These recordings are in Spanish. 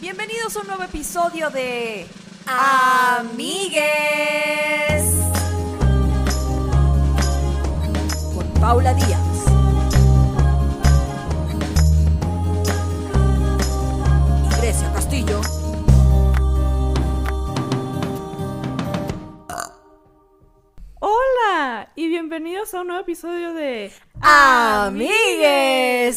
Bienvenidos a un nuevo episodio de Amigues con Paula Díaz. Y Grecia Castillo. Hola y bienvenidos a un nuevo episodio de Amigues.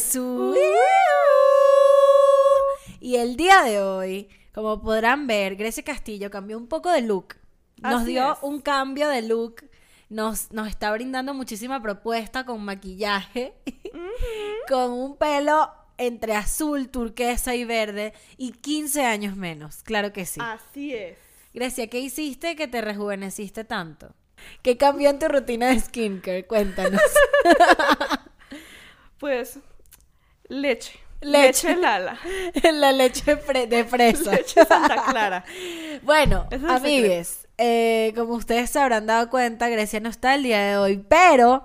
Y el día de hoy, como podrán ver, Grecia Castillo cambió un poco de look. Nos Así dio es. un cambio de look. Nos, nos está brindando muchísima propuesta con maquillaje, con un pelo entre azul, turquesa y verde y 15 años menos. Claro que sí. Así es. Grecia, ¿qué hiciste que te rejuveneciste tanto? ¿Qué cambió en tu rutina de skincare? Cuéntanos. Pues leche. Leche. Leche Lala. La leche fre- de fresa. Leche Santa Clara. Bueno, es amigues, eh, como ustedes se habrán dado cuenta, Grecia no está el día de hoy, pero,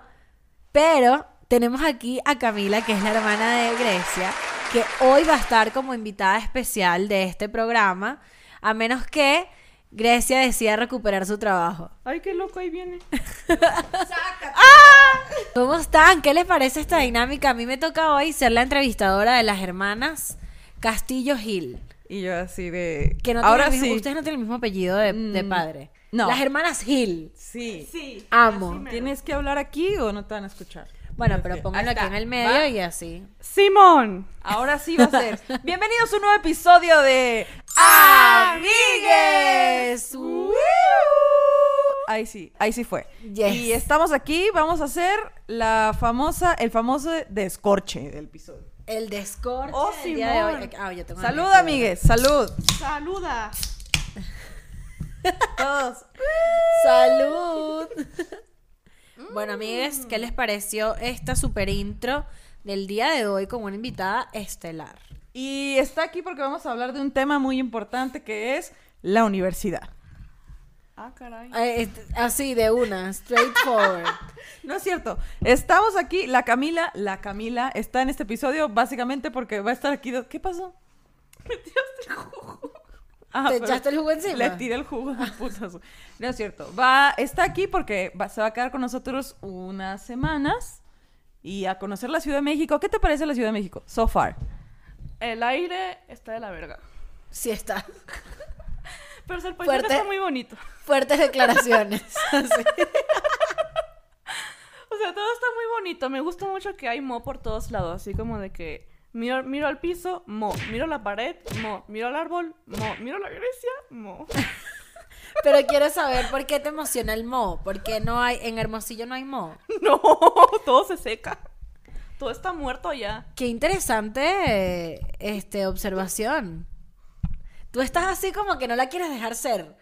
pero, tenemos aquí a Camila, que es la hermana de Grecia, que hoy va a estar como invitada especial de este programa, a menos que Grecia decida recuperar su trabajo. Ay, qué loco, ahí viene. ¿Cómo están? ¿Qué les parece esta dinámica? A mí me toca hoy ser la entrevistadora de las hermanas Castillo Gil. Y yo así de... Que no Ahora tienen el mismo- sí. ustedes no tienen el mismo apellido de, de Mm, padre. no. Las hermanas Gil. Sí. Sí. Amo. ¿Tienes que hablar aquí o no te van a escuchar? Bueno, pero que- pónganlo aquí en el medio ¿Va? y así. Simón. Ahora sí va a ser. Bienvenidos a un nuevo episodio de... ¡Amigues! ¡Woo! Ahí sí, ahí sí fue. Yes. Y estamos aquí, vamos a hacer la famosa, el famoso descorche del episodio. El descorche Oh. Ah, yo tengo Salud, amigues, salud. Saluda. Todos. ¡Salud! bueno, amigues, ¿qué les pareció esta super intro del día de hoy con una invitada estelar? Y está aquí porque vamos a hablar de un tema muy importante que es la universidad. Ah, caray. Eh, este- así, de una, straightforward. No es cierto. Estamos aquí, la Camila, la Camila está en este episodio básicamente porque va a estar aquí. ¿Qué pasó? Me tiraste el jugo. Ah, ¿Te echaste el jugo encima? Le tiré el jugo putazo. No es cierto. Va, está aquí porque va- se va a quedar con nosotros unas semanas y a conocer la Ciudad de México. ¿Qué te parece la Ciudad de México? So far. El aire está de la verga. Sí está. Pero el paisaje Fuerte. está muy bonito. Fuertes declaraciones. Así. O sea, todo está muy bonito. Me gusta mucho que hay mo por todos lados. Así como de que miro, miro al piso, mo. Miro la pared, mo. Miro al árbol, mo. Miro la Grecia, mo. Pero quiero saber por qué te emociona el mo. Porque no hay, en Hermosillo no hay mo. No, todo se seca. Todo está muerto ya. Qué interesante este observación. Tú estás así como que no la quieres dejar ser.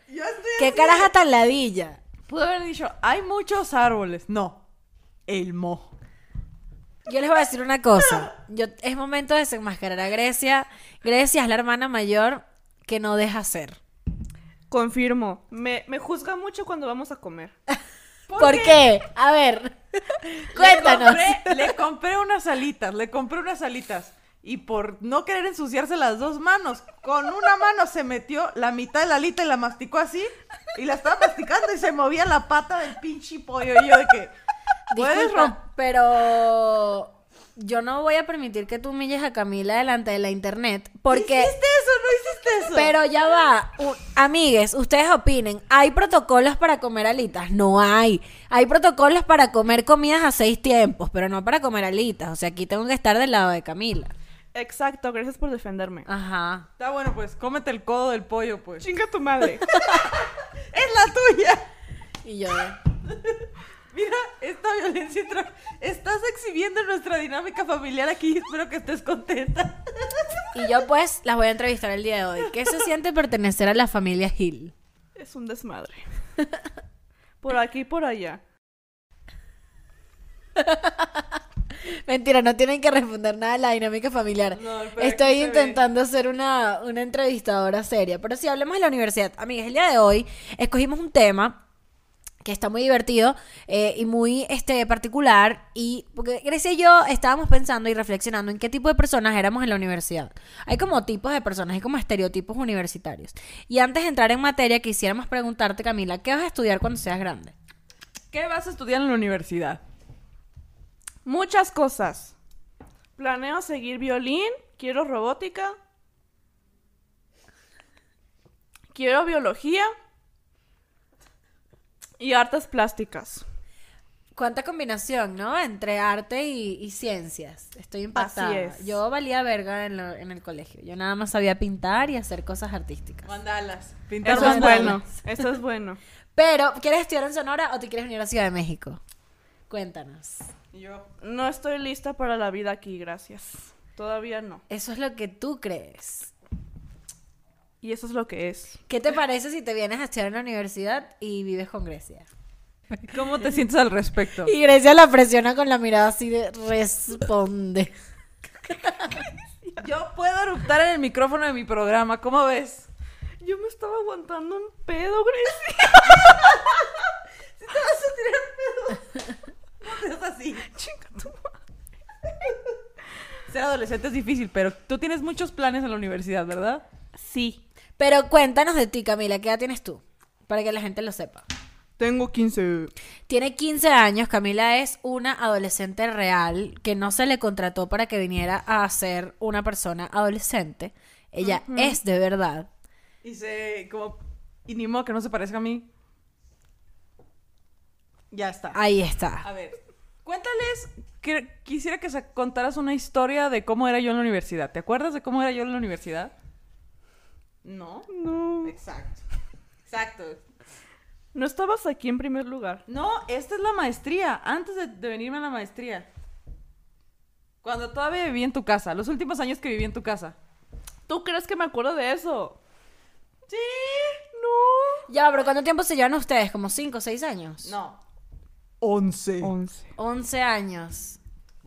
Qué caraja tan ladilla. Pude haber dicho, hay muchos árboles. No. El mo. Yo les voy a decir una cosa. Yo, es momento de desenmascarar a Grecia. Grecia es la hermana mayor que no deja ser. Confirmo. Me, me juzga mucho cuando vamos a comer. ¿Por, qué? A ver, cuéntanos. Le compré, le compré unas alitas, le compré unas alitas. Y por no querer ensuciarse las dos manos, con una mano se metió la mitad de la alita y la masticó así. Y la estaba masticando y se movía la pata del pinche pollo. Y yo de que. ¿Puedes romper? pero yo no voy a permitir que tú humilles a Camila delante de la internet. Porque. ¿Hiciste eso? ¿No hiciste eso? Pero ya va. Amigues, ustedes opinen. ¿Hay protocolos para comer alitas? No hay. Hay protocolos para comer comidas a seis tiempos, pero no para comer alitas. O sea, aquí tengo que estar del lado de Camila. Exacto, gracias por defenderme. Ajá. Está bueno, pues cómete el codo del pollo, pues. Chinga tu madre. ¡Es la tuya! Y yo. Mira, esta violencia Estás exhibiendo nuestra dinámica familiar aquí. Espero que estés contenta. Y yo, pues, las voy a entrevistar el día de hoy. ¿Qué se siente pertenecer a la familia Hill? es un desmadre. Por aquí y por allá. Mentira, no tienen que responder nada de la dinámica familiar. No, Estoy intentando ser una, una entrevistadora seria. Pero si hablemos de la universidad, amigas, el día de hoy escogimos un tema que está muy divertido eh, y muy este, particular. Y porque Grecia y yo estábamos pensando y reflexionando en qué tipo de personas éramos en la universidad. Hay como tipos de personas, hay como estereotipos universitarios. Y antes de entrar en materia, quisiéramos preguntarte, Camila, ¿qué vas a estudiar cuando seas grande? ¿Qué vas a estudiar en la universidad? Muchas cosas. Planeo seguir violín, quiero robótica, quiero biología y artes plásticas. Cuánta combinación, ¿no? Entre arte y, y ciencias. Estoy impactada. Así es. Yo valía verga en, lo- en el colegio. Yo nada más sabía pintar y hacer cosas artísticas. Mandalas. Pintar Eso es bueno, eso es bueno. Pero, ¿quieres estudiar en Sonora o te quieres venir a Ciudad de México? Cuéntanos. Yo. No estoy lista para la vida aquí, gracias. Todavía no. Eso es lo que tú crees. Y eso es lo que es. ¿Qué te parece si te vienes a estudiar en la universidad y vives con Grecia? ¿Cómo te sientes al respecto? Y Grecia la presiona con la mirada así de responde. Yo puedo eruptar en el micrófono de mi programa, ¿cómo ves? Yo me estaba aguantando un pedo, Grecia. No seas así. Chinga tu madre. Ser adolescente es difícil, pero tú tienes muchos planes en la universidad, ¿verdad? Sí. Pero cuéntanos de ti, Camila. ¿Qué edad tienes tú? Para que la gente lo sepa. Tengo 15. Tiene 15 años. Camila es una adolescente real que no se le contrató para que viniera a ser una persona adolescente. Ella es de verdad. Y se como y ni modo que no se parezca a mí. Ya está. Ahí está. A ver, cuéntales que quisiera que contaras una historia de cómo era yo en la universidad. ¿Te acuerdas de cómo era yo en la universidad? No. No. Exacto. Exacto. No estabas aquí en primer lugar. No, esta es la maestría, antes de, de venirme a la maestría. Cuando todavía viví en tu casa, los últimos años que viví en tu casa. ¿Tú crees que me acuerdo de eso? Sí. No. Ya, pero ¿cuánto tiempo se llevan ustedes? ¿Como 5 o 6 años? No. Once. 11. 11 años.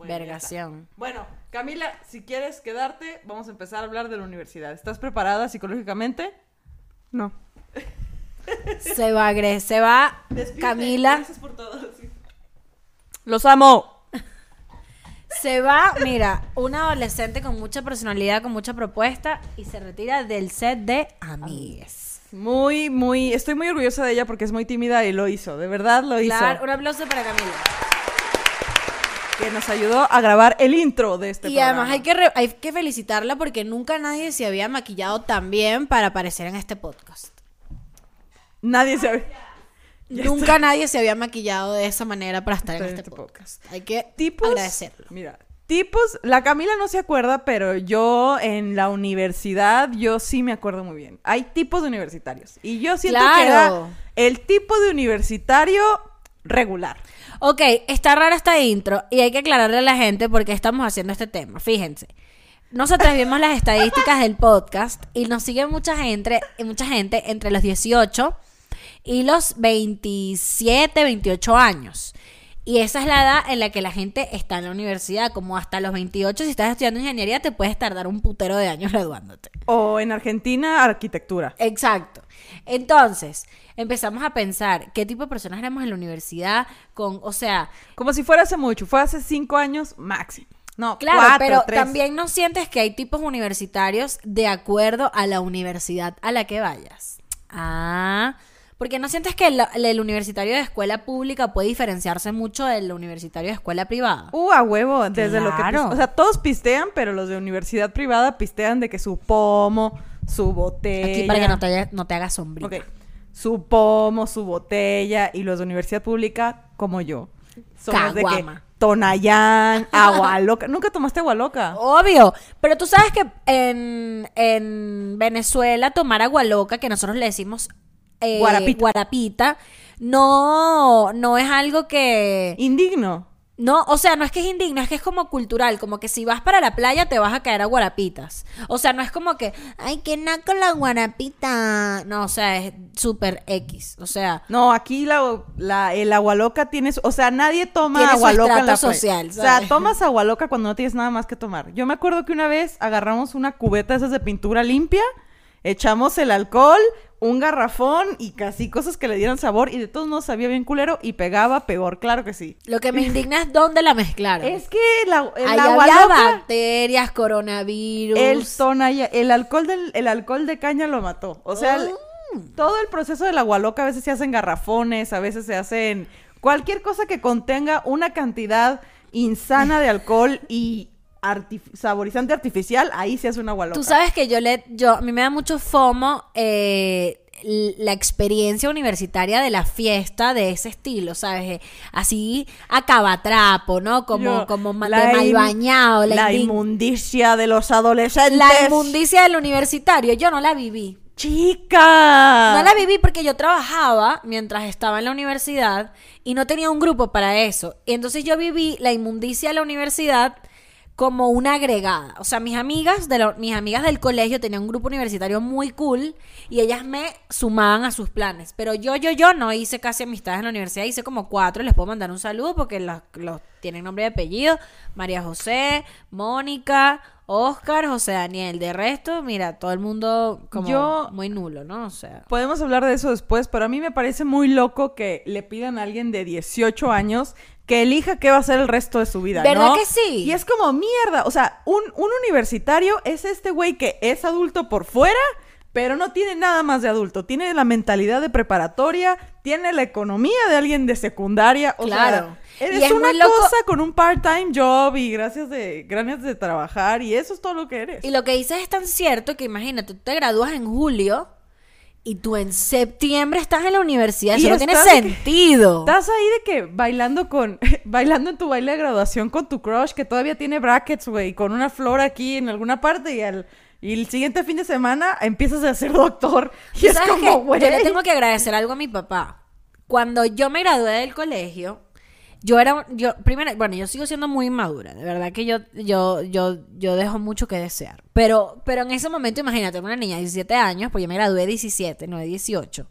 Bueno, Vergación. Bueno, Camila, si quieres quedarte, vamos a empezar a hablar de la universidad. ¿Estás preparada psicológicamente? No. Se va, Gre, se va Camila. Gracias por todo. sí. Los amo. Se va, mira, una adolescente con mucha personalidad, con mucha propuesta y se retira del set de Amigues. Muy, muy, estoy muy orgullosa de ella porque es muy tímida y lo hizo, de verdad lo hizo. Claro, un aplauso para Camila. Que nos ayudó a grabar el intro de este y programa. además hay que, re- hay que felicitarla porque nunca nadie se había maquillado tan bien para aparecer en este podcast. Nadie sabe. Ya nunca nadie se había maquillado de esa manera para estar en este este podcast. Hay que Tipos. agradecerlo. Mira, tipos. La Camila no se acuerda, pero yo en la universidad, yo sí me acuerdo muy bien. Hay tipos de universitarios. Y yo siento que Claro. era el tipo de universitario regular. Ok, está rara esta intro y hay que aclararle a la gente por qué estamos haciendo este tema. Fíjense. Nosotros vimos las estadísticas del podcast y nos sigue mucha gente, mucha gente entre los 18 y los 27, 28 años. Y esa es la edad en la que la gente está en la universidad, como hasta los 28 si estás estudiando ingeniería te puedes tardar un putero de años graduándote. O en Argentina, arquitectura. Exacto. Entonces, empezamos a pensar qué tipo de personas éramos en la universidad con, o sea, Como si fuera hace mucho. Fue hace cinco años máximo. No, Claro, cuatro, pero tres. también no sientes que hay tipos universitarios de acuerdo a la universidad a la que vayas. Ah, porque no sientes que el, el universitario de escuela pública puede diferenciarse mucho del universitario de escuela privada. Uh, a huevo, desde lo que... O sea, todos pistean, pero los de universidad privada pistean de que su pomo, su botella... Aquí para que no te, haya- no te hagas sombría. Ok. Su pomo, su botella y los de universidad pública, como yo. Somos de que. Tonayán, agua loca. ¿Nunca tomaste agua loca? Obvio, pero tú sabes que en, en Venezuela tomar agua loca, que nosotros le decimos eh, Guarapita. guarapita, no, no es algo que... Indigno. No, o sea, no es que es indigno, es que es como cultural, como que si vas para la playa te vas a caer a guarapitas. O sea, no es como que, ay, qué naco la guarapita. No, o sea, es súper X. O sea, No, aquí la, la- el agua loca tienes, o sea, nadie toma agua loca en la playa. social, O sea, tomas agua loca cuando no tienes nada más que tomar. Yo me acuerdo que una vez agarramos una cubeta esas de pintura limpia, echamos el alcohol, un garrafón y casi cosas que le dieran sabor y de todos modos sabía bien culero y pegaba peor, claro que sí. Lo que me indigna es dónde la mezclaron. Es que la, el Ahí agua había loca, bacterias, coronavirus. el tonalla- el alcohol del el alcohol de caña lo mató. O sea, el- Mm. todo el proceso del agua loca a veces se hacen garrafones, a veces se hacen cualquier cosa que contenga una cantidad insana de alcohol y artif- saborizante artificial, ahí se hace un agua loca. Tú sabes que yo le, yo, a mí me da mucho fomo eh, la experiencia universitaria de la fiesta de ese estilo, ¿sabes? Eh, Así acabatrapo, ¿no? Como, Yo, como ma- la de mal bañado, la, la inmundicia de los adolescentes. la inmundicia del universitario. Yo no la viví. Chica. No la viví porque yo trabajaba mientras estaba en la universidad y no tenía un grupo para eso. Y entonces yo viví la inmundicia de la universidad como una agregada. O sea, mis amigas, de la- mis amigas del colegio tenían un grupo universitario muy cool y ellas me sumaban a sus planes. Pero yo, yo, yo no hice casi amistades en la universidad. Hice como cuatro. Les puedo mandar un saludo porque los, los tienen nombre y apellido. María José, Mónica, Oscar, José Daniel. De resto, mira, todo el mundo como Yo- muy nulo, ¿no? O sea... Podemos hablar de eso después, pero a mí me parece muy loco que le pidan a alguien de 18 años que elija qué va a hacer el resto de su vida, ¿Verdad ¿no? que sí? Y es como mierda, o sea, un, un universitario es este güey que es adulto por fuera, pero no tiene nada más de adulto, tiene la mentalidad de preparatoria, tiene la economía de alguien de secundaria, o Claro. sea, eres es una cosa con un part-time job y gracias de ganas de trabajar y eso es todo lo que eres. Y lo que dices es tan cierto que imagínate, tú te gradúas en julio y tú en septiembre estás en la universidad. Y Eso no tiene que- sentido. Estás ahí de que bailando con bailando en tu baile de graduación con tu crush que todavía tiene brackets, güey, con una flor aquí en alguna parte y al y el siguiente fin de semana empiezas a ser doctor y ¿Tú es como, güey. Yo le tengo que agradecer algo a mi papá. Cuando yo me gradué del colegio, yo era, yo, primero, bueno, yo sigo siendo muy inmadura, de verdad que yo, yo, yo, yo dejo mucho que desear. Pero, pero en ese momento, imagínate, una niña de 17 años, pues yo me gradué de 17, no de 18.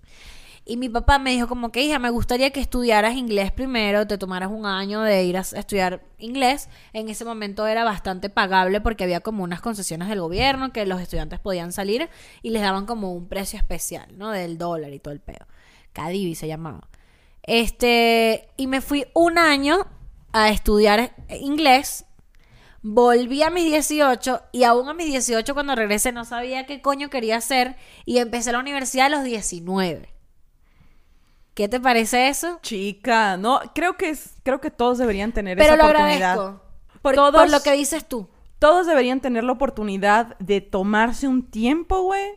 Y mi papá me dijo como que, hija, me gustaría que estudiaras inglés primero, te tomaras un año de ir a estudiar inglés. En ese momento era bastante pagable porque había como unas concesiones del gobierno que los estudiantes podían salir y les daban como un precio especial, ¿no? Del dólar y todo el peo. Cadivi se llamaba. Este, y me fui un año a estudiar inglés. Volví a mis 18 y aún a mis 18 cuando regresé no sabía qué coño quería hacer y empecé la universidad a los 19. ¿Qué te parece eso? Chica, no, creo que es creo que todos deberían tener Pero esa lo oportunidad. agradezco. Por, Todos- por lo que dices tú. Todos deberían tener la oportunidad de tomarse un tiempo, güey,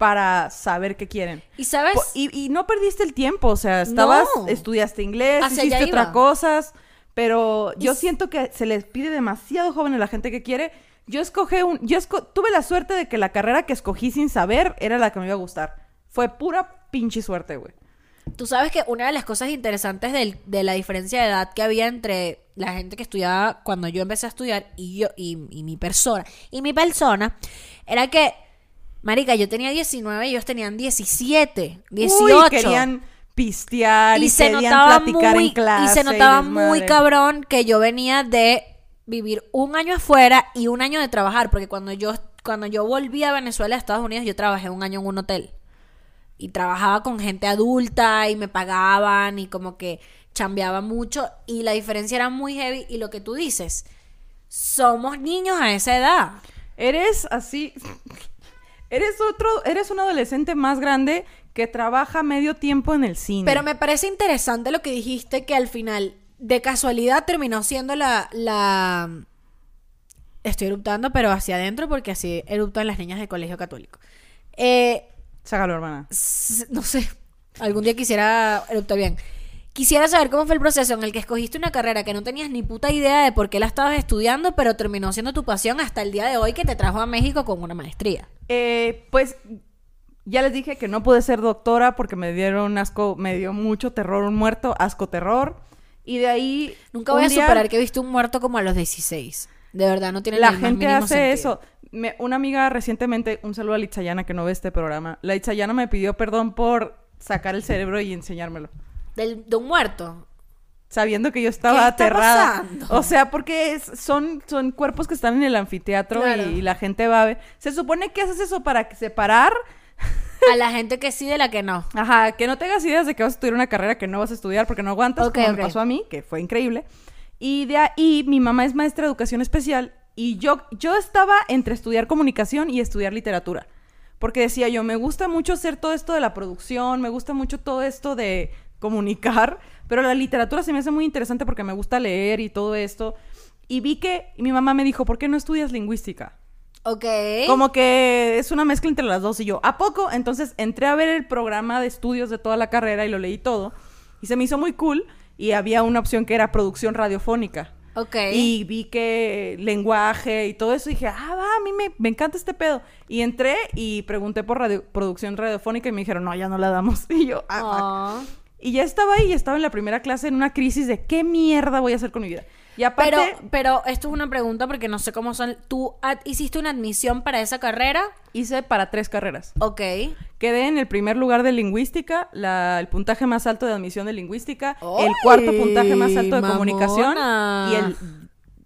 para saber qué quieren. Y sabes, Y, y no perdiste el tiempo, o sea, estabas, No. estudiaste inglés, Hacia hiciste otras cosas, pero yo siento que se les pide demasiado joven a la gente que quiere. Yo escogí un, yo esco- tuve la suerte de que la carrera que escogí sin saber era la que me iba a gustar. Fue pura pinche suerte, güey. tú sabes que una de las cosas interesantes del- de la diferencia de edad que había entre la gente que estudiaba cuando yo empecé a estudiar y yo y, y mi persona y mi persona era que marica yo tenía 19 y ellos tenían 17 18 Uy, querían pistear y, y se notaba platicar muy en clase. y se y notaba muy cabrón que yo venía de vivir un año afuera y un año de trabajar porque cuando yo cuando yo volví a Venezuela a Estados Unidos yo trabajé un año en un hotel y trabajaba con gente adulta y me pagaban y como que chambeaba mucho y la diferencia era muy heavy y lo que tú dices somos niños a esa edad Eres así. Eres otro, eres un adolescente más grande que trabaja medio tiempo en el cine. Pero me parece interesante lo que dijiste, que al final, de casualidad, terminó siendo la. la... Estoy eruptando, pero hacia adentro, porque así eruptan las niñas del colegio católico. Eh, Sácalo, hermana. no sé, algún día quisiera eruptar bien. Quisiera saber cómo fue el proceso en el que escogiste una carrera que no tenías ni puta idea de por qué la estabas estudiando, pero terminó siendo tu pasión hasta el día de hoy que te trajo a México con una maestría. Eh, pues ya les dije que no pude ser doctora porque me dieron asco, me dio mucho terror un muerto, asco terror. Y de ahí. Nunca un voy a día superar que he visto un muerto como a los 16. De verdad, no tiene La más gente mínimo hace sentido. eso. Me- una amiga recientemente, un saludo a Litzayana que no ve este programa. La Litzayana me pidió perdón por sacar el cerebro y enseñármelo. Del- de un muerto. sabiendo que yo estaba ¿Qué está aterrada. pasando? O sea, porque es- son, son cuerpos que están en el anfiteatro Claro. y, la gente va a ver. Se supone que haces eso para separar A la gente que sí, de la que no. Ajá, que no tengas ideas de que vas a estudiar una carrera que no vas a estudiar porque no aguantas, Ok, como me pasó a mí, que fue increíble. Y de ahí mi mamá es maestra de educación especial y yo, yo estaba entre estudiar comunicación y estudiar literatura. Porque decía yo, me gusta mucho hacer todo esto de la producción, me gusta mucho todo esto de comunicar, pero la literatura se me hace muy interesante porque me gusta leer y todo esto. Y vi que y mi mamá me dijo, ¿por qué no estudias lingüística? Ok. Como que es una mezcla entre las dos y yo, ¿a poco? Entonces entré a ver el programa de estudios de toda la carrera y lo leí todo. Y se me hizo muy cool. Y había una opción que era producción radiofónica. Ok. Y vi que lenguaje y todo eso. Y dije, ah, va, a mí me, me encanta este pedo. Y entré y pregunté por radio- producción radiofónica y me dijeron, no, ya no la damos. Y yo, ah, fuck". Ah. Y ya estaba ahí, estaba en la primera clase en una crisis de qué mierda voy a hacer con mi vida. Y aparte, Pero, pero esto es una pregunta porque no sé cómo son. ¿Tú hiciste una admisión para esa carrera? hice para tres carreras. Ok. Quedé en el primer lugar de lingüística, la- el puntaje más alto de admisión de lingüística, el ¡Ay, cuarto puntaje más alto de comunicación mamona! y el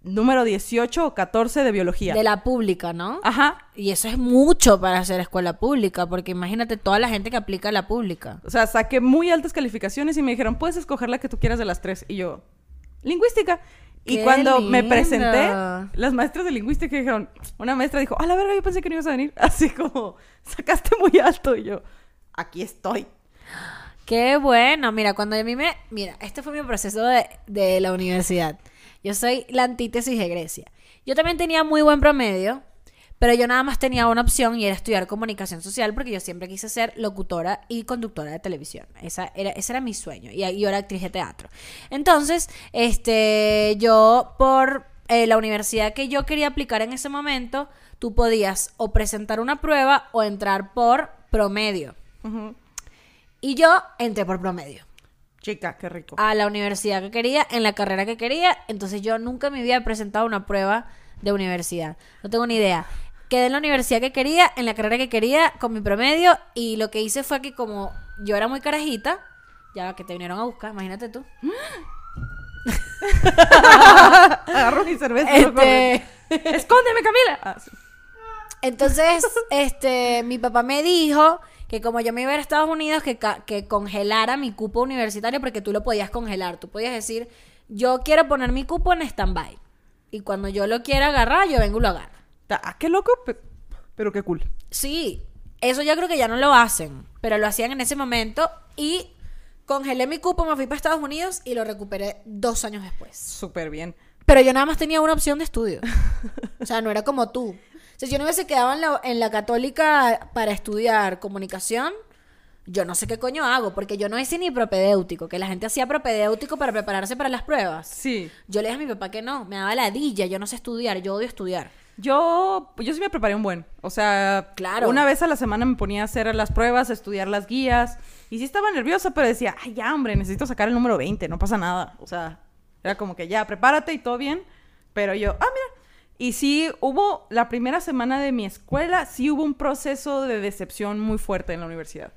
número 18 o 14 de biología. De la pública, ¿no? Ajá. Y eso es mucho para hacer escuela pública, porque imagínate toda la gente que aplica a la pública. O sea, saqué muy altas calificaciones y me dijeron, puedes escoger la que tú quieras de las tres. Y yo, lingüística. Y ¡Qué cuando me presenté, las maestras de lingüística dijeron, una maestra dijo, a la verga, yo pensé que no ibas a venir. Así como, sacaste muy alto. Y yo, aquí estoy. Qué bueno. Mira, cuando a mí me... Mira, este fue mi proceso de, de la universidad. Yo soy la antítesis de Grecia. Yo también tenía muy buen promedio, pero yo nada más tenía una opción y era estudiar comunicación social porque yo siempre quise ser locutora y conductora de televisión. Esa era, ese era mi sueño. Y yo era actriz de teatro. Entonces, este, yo por eh, la universidad que yo quería aplicar en ese momento, tú podías o presentar una prueba o entrar por promedio. Y yo entré por promedio Chica, qué rico. a la universidad que quería, en la carrera que quería. Entonces yo nunca me había presentado una prueba de universidad. No tengo ni idea. Quedé en la universidad que quería, en la carrera que quería, con mi promedio. Y lo que hice fue que como yo era muy carajita, ya que te vinieron a buscar, imagínate tú. Agarro mi cerveza. Este. ¡Escóndeme, Camila! Ah. Entonces, este, mi papá me dijo que como yo me iba a ir a Estados Unidos, que, que congelara mi cupo universitario porque tú lo podías congelar. Tú podías decir, yo quiero poner mi cupo en stand-by. Y cuando yo lo quiera agarrar, yo vengo y lo agarro. Ah, qué loco, pe- pero qué cool. Sí, eso yo creo que ya no lo hacen, pero lo hacían en ese momento y congelé mi cupo, me fui para Estados Unidos y lo recuperé dos años después. Súper bien. Pero yo nada más tenía una opción de estudio. O sea, no era como tú. O sea, si yo no hubiese quedado en la, en la católica para estudiar comunicación, yo no sé qué coño hago, porque yo no hice ni propedéutico, que la gente hacía propedéutico para prepararse para las pruebas. Sí. Yo le dije a mi papá que no, me daba ladilla, yo no sé estudiar, yo odio estudiar. Yo, yo sí me preparé un buen. O sea, Claro. una vez a la semana me ponía a hacer las pruebas, a estudiar las guías. Y sí estaba nerviosa, pero decía, ay, ya, hombre, necesito sacar el número 20, no pasa nada. O sea, era como que ya, prepárate y todo bien. Pero yo, ah, mira. Y sí hubo, la primera semana de mi escuela, sí hubo un proceso de decepción muy fuerte en la universidad.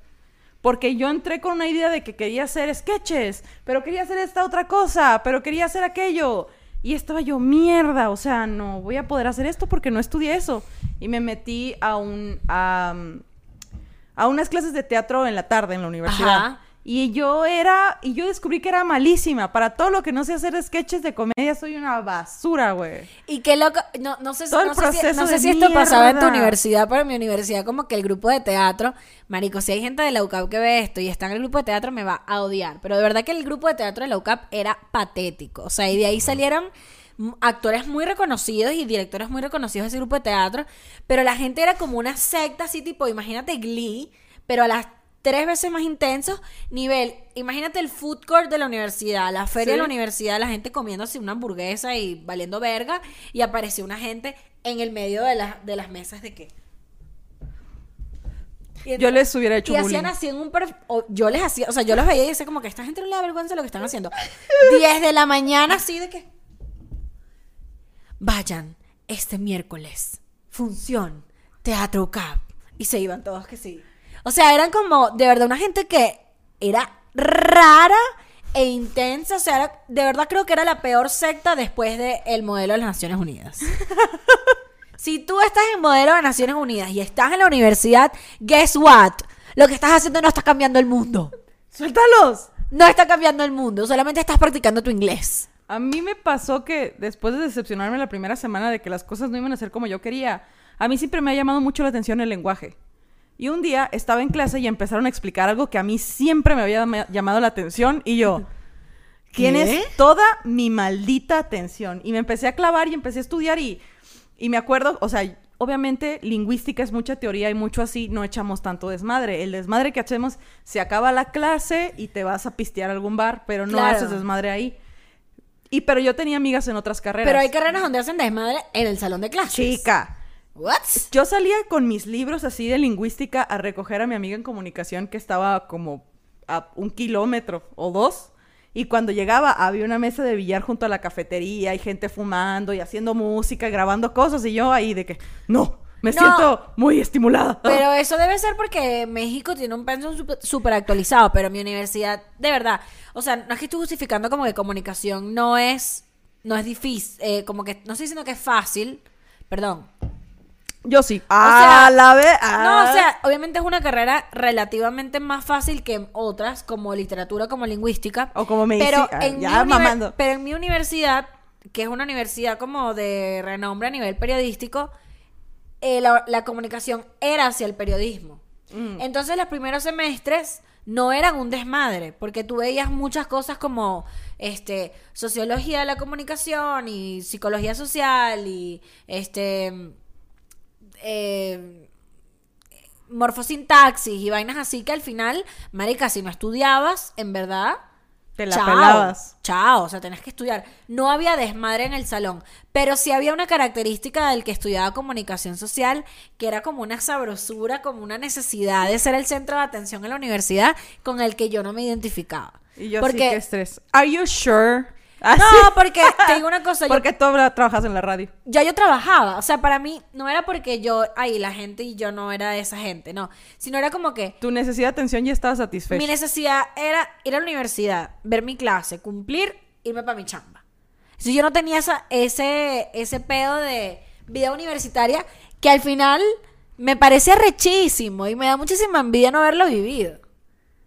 Porque yo entré con una idea de que quería hacer sketches, pero quería hacer esta otra cosa, pero quería hacer aquello. Y estaba yo, mierda, o sea, no voy a poder hacer esto porque no estudié eso. Y me metí a un a, a unas clases de teatro en la tarde en la universidad. Ajá. Y yo era, y yo descubrí que era malísima. Para todo lo que no sé hacer sketches de comedia, soy una basura, güey. Y qué loco, no, no sé, el no sé si, no sé de si esto pasaba en tu universidad, pero en mi universidad como que el grupo de teatro, marico, si hay gente de la UCAP que ve esto y está en el grupo de teatro me va a odiar, pero de verdad que el grupo de teatro de la UCAP era patético, o sea, y de ahí salieron actores muy reconocidos y directores muy reconocidos de ese grupo de teatro, pero la gente era como una secta así tipo, imagínate Glee, pero a las tres veces más intensos, nivel, imagínate el food court de la universidad, la feria Sí. de la universidad, la gente comiéndose una hamburguesa y valiendo verga, y apareció una gente en el medio de, las de las mesas de qué. Yo les hubiera hecho y bullying. hacían así en un o yo les hacía, o sea, yo los veía y decía como que esta gente no le da vergüenza lo que están haciendo. 10 de la mañana así de que vayan este miércoles, función, Teatro Cap. Y se iban todos que sí. O sea, eran como, de verdad, una gente que era rara e intensa. O sea, era- de verdad creo que era la peor secta después del modelo de las Naciones Unidas. si tú estás en modelo de Naciones Unidas y estás en la universidad, guess what? Lo que estás haciendo no está cambiando el mundo. ¡Suéltalos! No está cambiando el mundo, solamente estás practicando tu inglés. A mí me pasó que después de decepcionarme la primera semana de que las cosas no iban a ser como yo quería, a mí siempre me ha llamado mucho la atención el lenguaje. Y un día estaba en clase y empezaron a explicar algo que a mí siempre me había ma- llamado la atención y yo, tienes ¿Qué? toda mi maldita atención. Y me empecé a clavar y empecé a estudiar y, y me acuerdo, o sea, obviamente lingüística es mucha teoría y mucho así, no echamos tanto desmadre. El desmadre que hacemos, se acaba la clase y te vas a pistear a algún bar, pero no Claro. haces desmadre ahí. Y pero yo tenía amigas en otras carreras. Pero hay carreras donde hacen desmadre en el salón de clases. Chica. What? Yo salía con mis libros así de lingüística a recoger a mi amiga en comunicación que estaba como a un kilómetro o dos. Y cuando llegaba había una mesa de billar junto a la cafetería y gente fumando y haciendo música grabando cosas. Y yo ahí de que, no, me No. siento muy estimulada. Pero eso debe ser porque México tiene un pensum súper actualizado, pero mi universidad, de verdad, o sea, no es que estoy justificando como que comunicación no es, no es difícil, eh, como que, no estoy diciendo que es fácil, perdón. Yo sí. sea, a la vez. No, o sea, obviamente es una carrera relativamente más fácil que otras, como literatura, como lingüística. O como pero medicina, en, mi ya univer- mamando. pero en mi universidad, que es una universidad como de renombre a nivel periodístico, eh, la, la comunicación era hacia el periodismo. Mm. Entonces los primeros semestres no eran un desmadre, porque tú veías muchas cosas como este sociología de la comunicación y psicología social y este eh, morfosintaxis y vainas así que al final, marica, si no estudiabas, en verdad Te la chao, pelabas. Chao, o sea, tenés que estudiar. No había desmadre en el salón, pero sí había una característica del que estudiaba comunicación social, que era como una sabrosura, como una necesidad de ser el centro de atención en la universidad, con el que yo no me identificaba. Y yo porque, sí que estrés. Are you sure? Ah, No, porque te digo una cosa, yo Porque tú ahora trabajas en la radio. ya yo trabajaba, o sea, para mí no era porque yo, ahí la gente y yo no era de esa gente, no, sino era como que Tu necesidad de atención ya estaba satisfecha. mi necesidad era ir a la universidad, ver mi clase, cumplir, irme para mi chamba. Si yo no tenía esa, ese, ese pedo de vida universitaria que al final me parece rechísimo y me da muchísima envidia no haberlo vivido.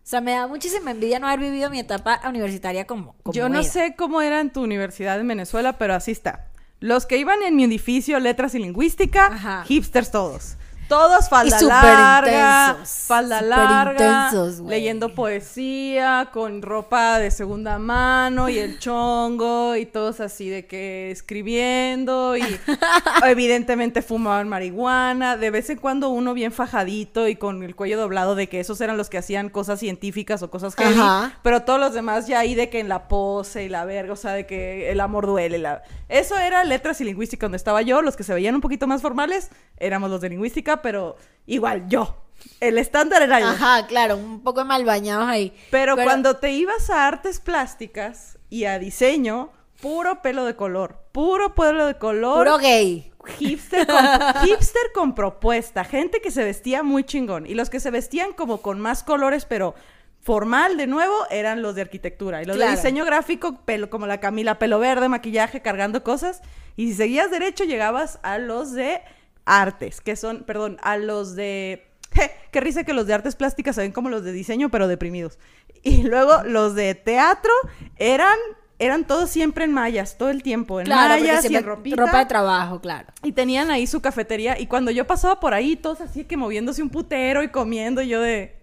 O sea, me da muchísima envidia no haber vivido mi etapa universitaria como, como Yo no era. sé cómo era en tu universidad en Venezuela, pero así está. Los que iban en mi edificio, letras y lingüística, Ajá. hipsters todos. Todos falda larga, intensos, falda larga, intensos, leyendo poesía, con ropa de segunda mano y el chongo y todos así de que escribiendo y evidentemente fumaban marihuana, de vez en cuando uno bien fajadito y con el cuello doblado de que esos eran los que hacían cosas científicas o cosas heavy, Ajá. pero todos los demás ya ahí de que en la pose y la verga, o sea, de que el amor duele. La... Eso era letras y lingüística donde estaba yo. Los que se veían un poquito más formales éramos los de lingüística, pero igual yo. El estándar era yo. Ajá, claro, un poco mal bañados ahí. Pero, cuando te ibas a artes plásticas y a diseño, puro pelo de color, puro pelo de color. Puro gay. Hipster con, hipster con propuesta, gente que se vestía muy chingón. Y los que se vestían como con más colores, pero formal de nuevo, eran los de arquitectura. Y los Claro. de diseño gráfico, pelo, como la Camila, pelo verde, maquillaje, cargando cosas. Y si seguías derecho, llegabas a los de artes, que son, perdón, a los de... Je, qué risa que los de artes plásticas se ven como los de diseño, pero deprimidos. Y luego los de teatro eran... Eran todos siempre en mallas, todo el tiempo, en Claro, mallas y en ropita. ropa de trabajo, claro. Y tenían ahí su cafetería. Y cuando yo pasaba por ahí, todos así que moviéndose un putero y comiendo, y yo de.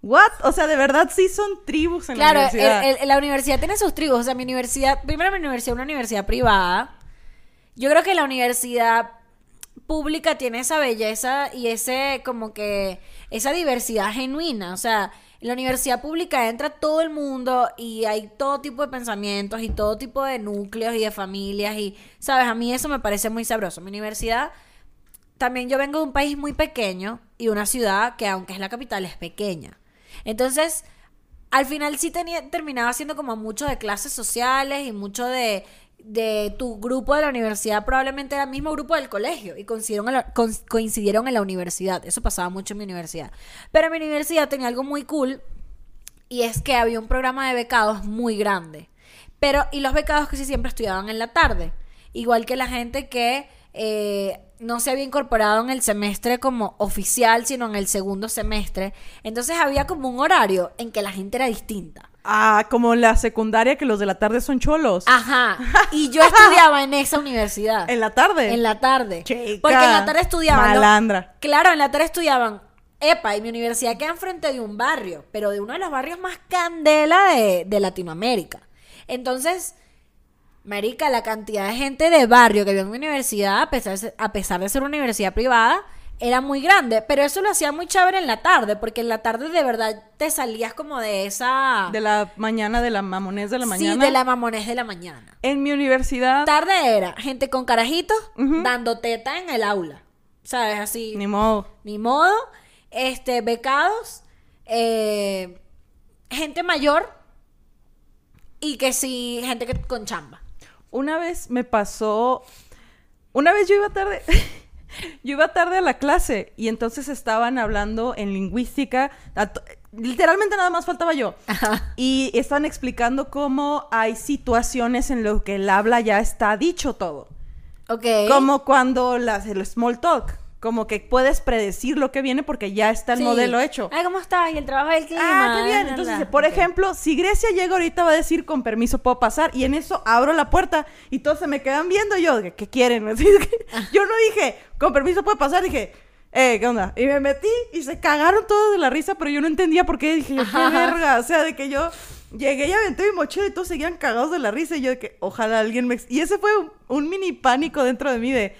¿What? O sea, de verdad sí son tribus en Claro, la universidad. el- la universidad tiene sus tribus. O sea, mi universidad, primero mi universidad es una universidad privada. Yo creo que la universidad pública tiene esa belleza y ese, como que, esa diversidad genuina. O sea, en la universidad pública entra todo el mundo y hay todo tipo de pensamientos y todo tipo de núcleos y de familias y, ¿sabes? A mí eso me parece muy sabroso. Mi universidad también yo vengo de un país muy pequeño y una ciudad que aunque es la capital es pequeña. Entonces, al final sí tenía, terminaba siendo como mucho de clases sociales y mucho de, de tu grupo de la universidad probablemente era el mismo grupo del colegio y coincidieron en, la, coincidieron en la universidad. Eso pasaba mucho en mi universidad. Pero mi universidad tenía algo muy cool y es que había un programa de becados muy grande. Pero, y los becados que sí siempre estudiaban en la tarde. Igual que la gente que eh, no se había incorporado en el semestre como oficial, sino en el segundo semestre. Entonces había como un horario en que la gente era distinta. Ah, como la secundaria que los de la tarde son cholos. Ajá. Y yo estudiaba en esa universidad. En la tarde. En la tarde. Chica, Porque en la tarde estudiaban. ¿no? Malandra. Claro, en la tarde estudiaban. Epa, y mi universidad queda enfrente de un barrio, pero de uno de los barrios más candela de, de Latinoamérica. Entonces, Marica, la cantidad de gente de barrio que había en mi universidad, pesar, a pesar de ser una universidad privada, era muy grande. Pero eso lo hacía muy chévere en la tarde, porque en la tarde de verdad te salías como de esa. De la mañana, de la mamonés de la mañana. Sí, de la mamonés de la mañana. En mi universidad. Tarde era gente con carajitos dando teta en el aula. ¿Sabes? Así. Ni modo. Ni modo. Este, becados. eh, gente mayor. Y que sí, gente que, con chamba. Una vez me pasó. Una vez yo iba tarde. yo iba tarde a la clase y entonces estaban hablando en lingüística. Literalmente nada más faltaba yo. Y estaban explicando cómo hay situaciones en las que el habla ya está dicho todo. Ok. Como cuando las, el small talk. Como que puedes predecir lo que viene porque ya está el Sí. modelo hecho. Ay, ¿cómo estás? Y el trabajo del clima. Ah, qué bien. Entonces, por ejemplo, si Grecia llega ahorita va a decir con permiso puedo pasar y en eso abro la puerta y todos se me quedan viendo yo, ¿qué quieren? Yo no dije con permiso puedo pasar, dije, eh, ¿qué onda? Y me metí y se cagaron todos de la risa, pero yo no entendía por qué, dije, qué verga, o sea, de que yo llegué y aventé mi mochila y todos seguían cagados de la risa y yo de que ojalá alguien me... Y ese fue un, un mini pánico dentro de mí de...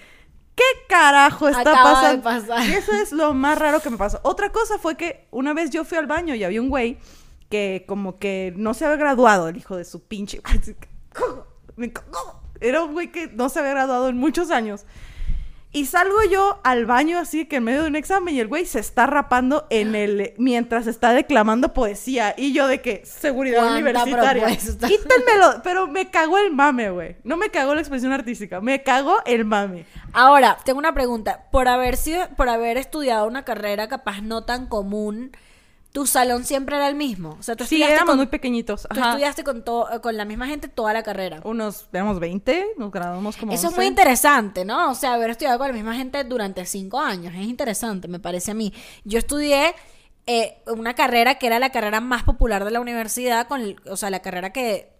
¿Qué carajo está Acaba de pasando? pasar. Y eso es lo más raro que me pasó. Otra cosa fue que una vez yo fui al baño y había un güey que como que no se había graduado, el hijo de su pinche. Era un güey que no se había graduado en muchos años. Y salgo yo al baño así que en medio de un examen y el güey se está rapando en el mientras está declamando poesía y yo de que seguridad universitaria. propuesta. Quítenmelo, pero me cagó el mame, güey. No me cagó la expresión artística, me cagó el mame. Ahora, tengo una pregunta. Por haber sido, por haber estudiado una carrera capaz no tan común, ¿tu salón siempre era el mismo? O sea, tú Sí, estudiaste, éramos con, muy pequeñitos. tú estudiaste con, to- con la misma gente toda la carrera. Unos, éramos 20, nos graduamos como Eso es 11. muy interesante, ¿no? O sea, haber estudiado con la misma gente durante cinco años. Es interesante, me parece a mí. Yo estudié eh, una carrera que era la carrera más popular de la universidad, con, el- o sea, la carrera que...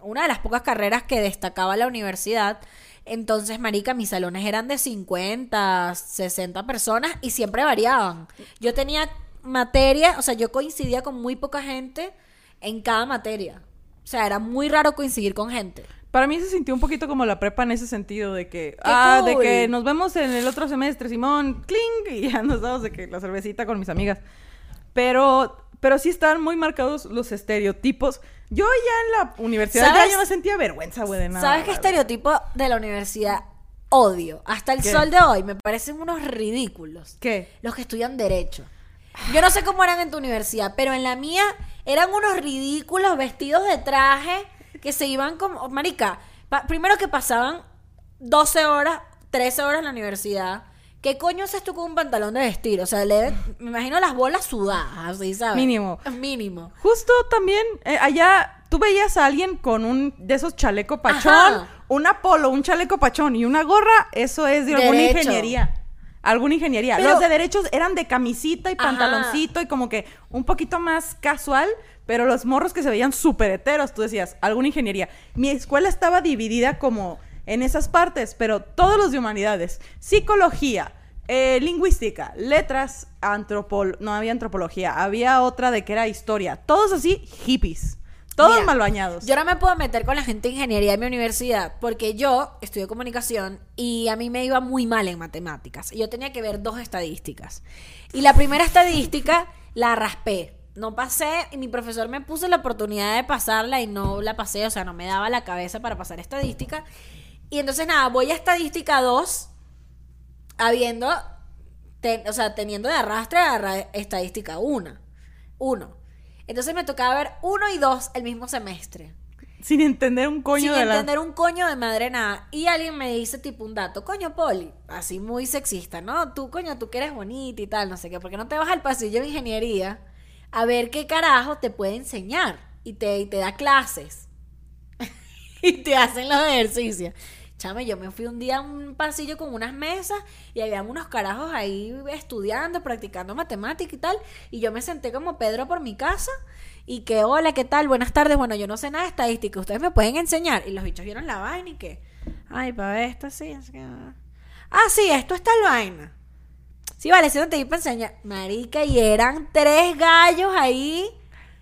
Una de las pocas carreras que destacaba la universidad. Entonces, marica, mis salones eran de 50, 60 personas y siempre variaban. Yo tenía materia, o sea, yo coincidía con muy poca gente en cada materia. O sea, era muy raro coincidir con gente. Para mí se sintió un poquito como la prepa en ese sentido de que, ah, de que nos vemos en el otro semestre, Simón, clink, y ya nos damos de que la cervecita con mis amigas. Pero, pero sí estaban muy marcados los estereotipos. Yo ya en la universidad ya ¿Sabes? yo no sentía vergüenza, güey, de nada. ¿Sabes qué estereotipo de la universidad odio? Hasta el ¿Qué? sol de hoy me parecen unos ridículos. ¿Qué? Los que estudian derecho. Yo no sé cómo eran en tu universidad, pero en la mía eran unos ridículos vestidos de traje que se iban como... Marica, pa- primero que pasaban 12 horas, 13 horas en la universidad. ¿Qué coño haces tú con un pantalón de vestir? O sea, le- me imagino las bolas sudadas, así, ¿sabes? Mínimo. Mínimo. Justo también eh, allá tú veías a alguien con un de esos chaleco pachón, Ajá. un polo, un chaleco pachón y una gorra, eso es de alguna ingeniería. Alguna ingeniería. Pero- Los de derechos eran de camisita y Ajá. pantaloncito y como que un poquito más casual, pero los morros que se veían súper heteros, tú decías, alguna ingeniería. Mi escuela estaba dividida como en esas partes, pero todos los de humanidades. Psicología, eh, lingüística, letras, antropol... No había antropología, había otra de que era historia. Todos así, hippies. Todos Mira, mal bañados. Yo no me puedo meter con la gente de ingeniería de mi universidad porque yo estudio comunicación y a mí me iba muy mal en matemáticas. Y yo tenía que ver dos estadísticas. Y la primera estadística la raspé. No pasé y mi profesor me puso la oportunidad de pasarla y no la pasé. O sea, no me daba la cabeza para pasar estadística. Y entonces nada, voy a estadística 2 habiendo, ten- o sea, teniendo de arrastre a estadística 1. 1. Entonces me tocaba ver 1 y 2 el mismo semestre. Sin entender un coño sin de la... entender un coño de madre nada. Y alguien me dice tipo un dato, coño Poli, así muy sexista, ¿no? Tú, coño, tú que eres bonita y tal, no sé qué, porque no te vas al pasillo de ingeniería a ver qué carajo te puede enseñar y te, y te da clases y te hacen los ejercicios. Chame, yo me fui un día a un pasillo con unas mesas y había unos carajos ahí estudiando, practicando matemática y tal. Y yo me senté como Pedro por mi casa y que, hola, ¿qué tal? Buenas tardes. Bueno, yo no sé nada de estadística, ustedes me pueden enseñar. Y los bichos vieron la vaina y que, ay, para ver esto sí. así que, ah. Sí, esto está el vaina. Sí, vale, si no te di para enseñar. Marica, y eran tres gallos ahí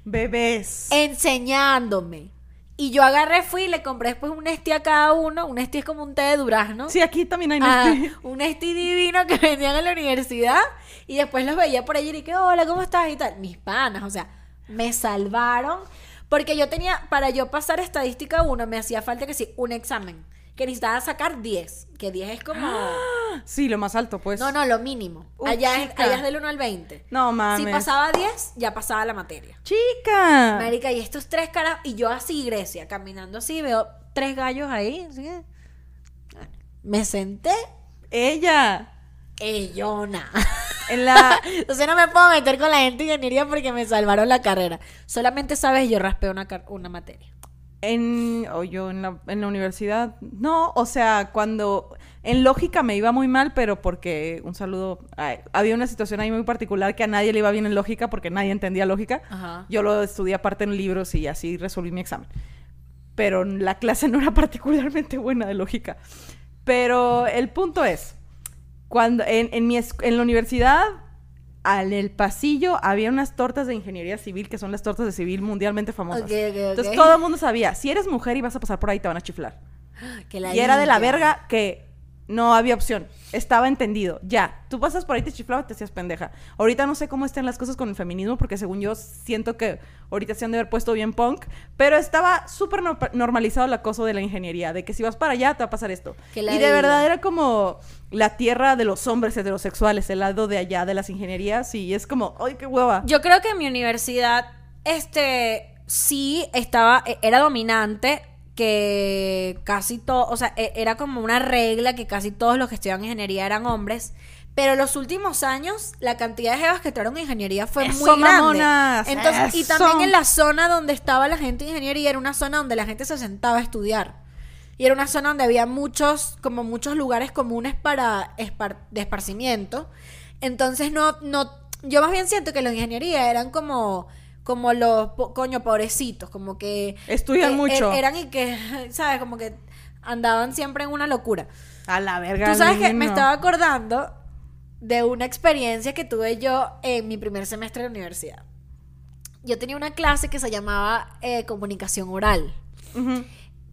Bebés. enseñándome. Y yo agarré, fui y le compré después un esti a cada uno. Un esti es como un té de durazno. Sí, aquí también hay Ah, un esti divino que vendían en la universidad. Y después los veía por allí y que, hola, ¿cómo estás? Y tal. Mis panas, o sea, me salvaron. Porque yo tenía, para yo pasar estadística 1, me hacía falta que sí, un examen. Que necesitaba sacar 10. Que 10 es como. Sí, lo más alto, pues. No, no, lo mínimo. Uh, allá, es, allá es del 1 al 20. No mames. Si pasaba 10, ya pasaba la materia. Chica. Marica, y estos tres caras, y yo así, Grecia, caminando así, veo tres gallos ahí, que- Me senté, Ella. ellona. En la. Entonces no me puedo meter con la gente de ingeniería porque me salvaron la carrera. Solamente sabes, yo raspé una, una materia. En, o yo en la, en la universidad, no, o sea, cuando en lógica me iba muy mal, pero porque, un saludo, ay, había una situación ahí muy particular que a nadie le iba bien en lógica porque nadie entendía lógica. Ajá. Yo lo estudié aparte en libros y así resolví mi examen. Pero la clase no era particularmente buena de lógica. Pero el punto es, cuando en, en mi en la universidad, al el pasillo había unas tortas de ingeniería civil, que son las tortas de civil mundialmente famosas. Entonces todo el mundo sabía, si eres mujer y vas a pasar por ahí, te van a chiflar. Que la y era de la verga que no había opción. Estaba entendido. Ya. Tú pasas por ahí, te chiflaba, te hacías pendeja. Ahorita no sé cómo estén las cosas con el feminismo, porque según yo siento que ahorita se han de haber puesto bien punk. Pero estaba súper no- normalizado el acoso de la ingeniería. De que si vas para allá, te va a pasar esto. Y de verdad era como la tierra de los hombres heterosexuales, el lado de allá de las ingenierías. Y es como, ¡ay, qué hueva! Yo creo que en mi universidad, este, sí estaba, e- era dominante que casi todo, o sea, e- era como una regla que casi todos los que estudiaban ingeniería eran hombres. Pero los últimos años, la cantidad de jevas que entraron en ingeniería fue ¡Eso, muy grande. mamonas! Entonces, y también en la zona donde estaba la gente de ingeniería, era una zona donde la gente se sentaba a estudiar. Y era una zona donde había muchos, como muchos lugares comunes para espar- de esparcimiento. Entonces no, no, yo más bien siento que los de ingeniería eran como, como los, po- coño, pobrecitos, como que... Estudian eh, mucho. er- eran y que, ¿sabes? Como que andaban siempre en una locura. A la verga. Tú sabes que me estaba acordando de una experiencia que tuve yo en mi primer semestre de universidad. Yo tenía una clase que se llamaba eh, comunicación oral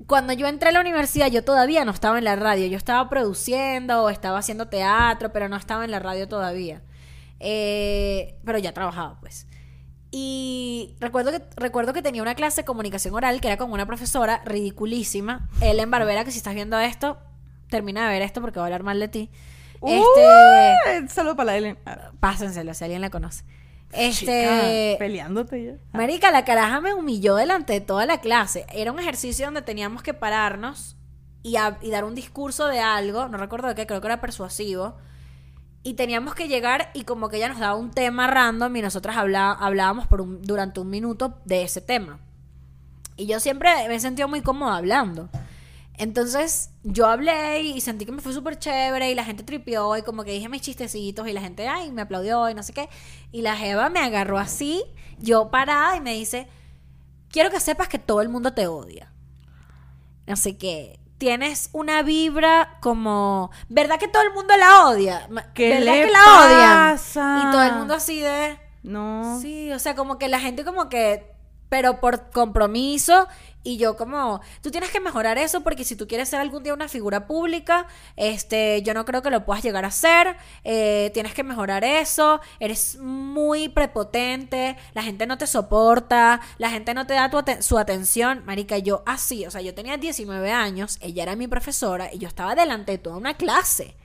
cuando yo entré a la universidad, yo todavía no estaba en la radio. Yo estaba produciendo o estaba haciendo teatro, pero no estaba en la radio todavía. Eh, pero ya trabajaba, pues. Y recuerdo que, recuerdo que tenía una clase de comunicación oral que era con una profesora ridiculísima, Ellen Barbera, que si estás viendo esto, termina de ver esto porque voy a hablar mal de ti. Este, Saludo para la Ellen. Ah, pásenselo si alguien la conoce. chica, Este, peleándote ya. Ah. Marica, la caraja me humilló delante de toda la clase. Era un ejercicio donde teníamos que pararnos y, a- y dar un discurso de algo, no recuerdo de qué, creo que era persuasivo. Y teníamos que llegar y como que ella nos daba un tema random y nosotras hablábamos por durante un minuto de ese tema. Y yo siempre me he sentido muy cómoda hablando. Entonces yo hablé y sentí que me fue súper chévere y la gente tripió y como que dije mis chistecitos y la gente, ay, me aplaudió y no sé qué. Y la Jeva me agarró así, yo parada y me dice, quiero que sepas que todo el mundo te odia. Sé qué. Tienes una vibra como, ¿verdad que todo el mundo la odia? ¿Qué ¿Verdad le que la odian? pasa? Y todo el mundo así de... No. Sí, o sea, como que la gente como que, pero por compromiso y yo como, tú tienes que mejorar eso porque si tú quieres ser algún día una figura pública, este, yo no creo que lo puedas llegar a ser, eh, tienes que mejorar eso, eres muy prepotente, la gente no te soporta, la gente no te da tu su atención, marica, yo así, o sea, yo tenía 19 años, ella era mi profesora y yo estaba delante de toda una clase.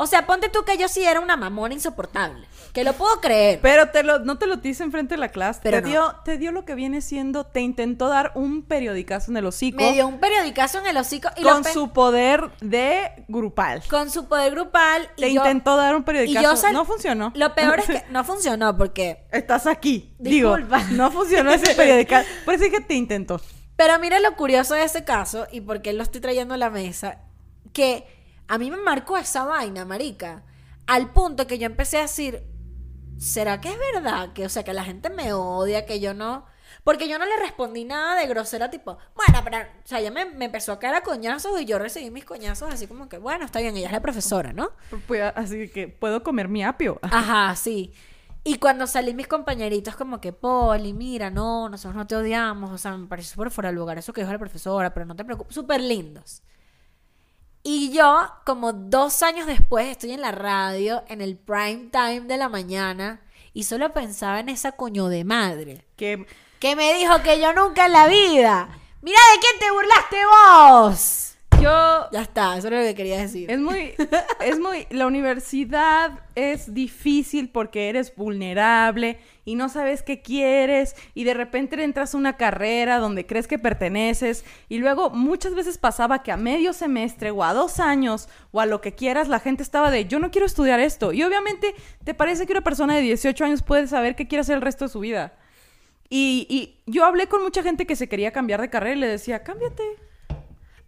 O sea, ponte tú que yo sí era una mamona insoportable, que lo puedo creer. Pero te lo, no te lo dice enfrente de la clase. Pero te, no. dio, te dio lo que viene siendo, te intentó dar un periodicazo en el hocico Me dio un periodicazo en el hocico y con su poder de grupal. con su poder grupal y Te yo- intentó dar un y periodicazo. yo sal- no funcionó. Lo peor es que no funcionó porque Estás aquí. Disculpa. Digo, no funcionó ese periodicazo. Por eso es que te intentó. pero mira lo curioso de ese caso y por qué lo estoy trayendo a la mesa que a mí me marcó esa vaina, marica. Al punto que yo empecé a decir, ¿será que es verdad? Que, o sea, que la gente me odia, que yo no... Porque yo no le respondí nada de grosera, tipo, bueno, pero, o sea, ella me, me empezó a caer a coñazos y yo recibí mis coñazos así como que, bueno, está bien, ella es la profesora, ¿no? Pues, así que puedo comer mi apio. Ajá, sí. Y cuando salí mis compañeritos como que, Poli, mira, no, nosotros no te odiamos, o sea, me pareció súper fuera de lugar eso que dijo la profesora, pero no te preocupes, súper lindos. Y yo, como dos años después, estoy en la radio, en el prime time de la mañana, y solo pensaba en esa coño de madre. Que Que me dijo que yo nunca en la vida. Mira de quién te burlaste vos. Yo Ya está, eso es lo que quería decir. Es muy, es muy, la universidad es difícil porque eres vulnerable y no sabes qué quieres y de repente entras a una carrera donde crees que perteneces y luego muchas veces pasaba que a medio semestre o a dos años o a lo que quieras la gente estaba de yo no quiero estudiar esto y obviamente te parece que una persona de 18 años puede saber qué quiere hacer el resto de su vida. Y, y yo hablé con mucha gente que se quería cambiar de carrera y le decía, cámbiate.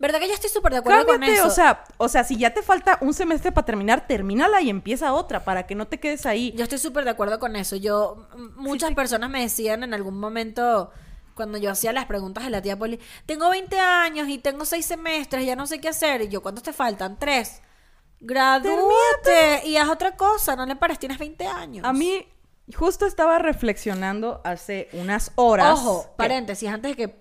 ¿Verdad que yo estoy súper de acuerdo con eso? o sea, o sea, si ya te falta un semestre para terminar, termínala y empieza otra para que no te quedes ahí. Yo estoy súper de acuerdo con eso. Yo, muchas personas me decían en algún momento, cuando yo hacía las preguntas a la tía Poli, tengo 20 años y tengo 6 semestres, ya no sé qué hacer. Y yo, ¿cuántos te faltan? Tres. Gradúate y haz otra cosa, no le pares, tienes 20 años. A mí justo estaba reflexionando hace unas horas. Ojo, que- paréntesis, antes de que...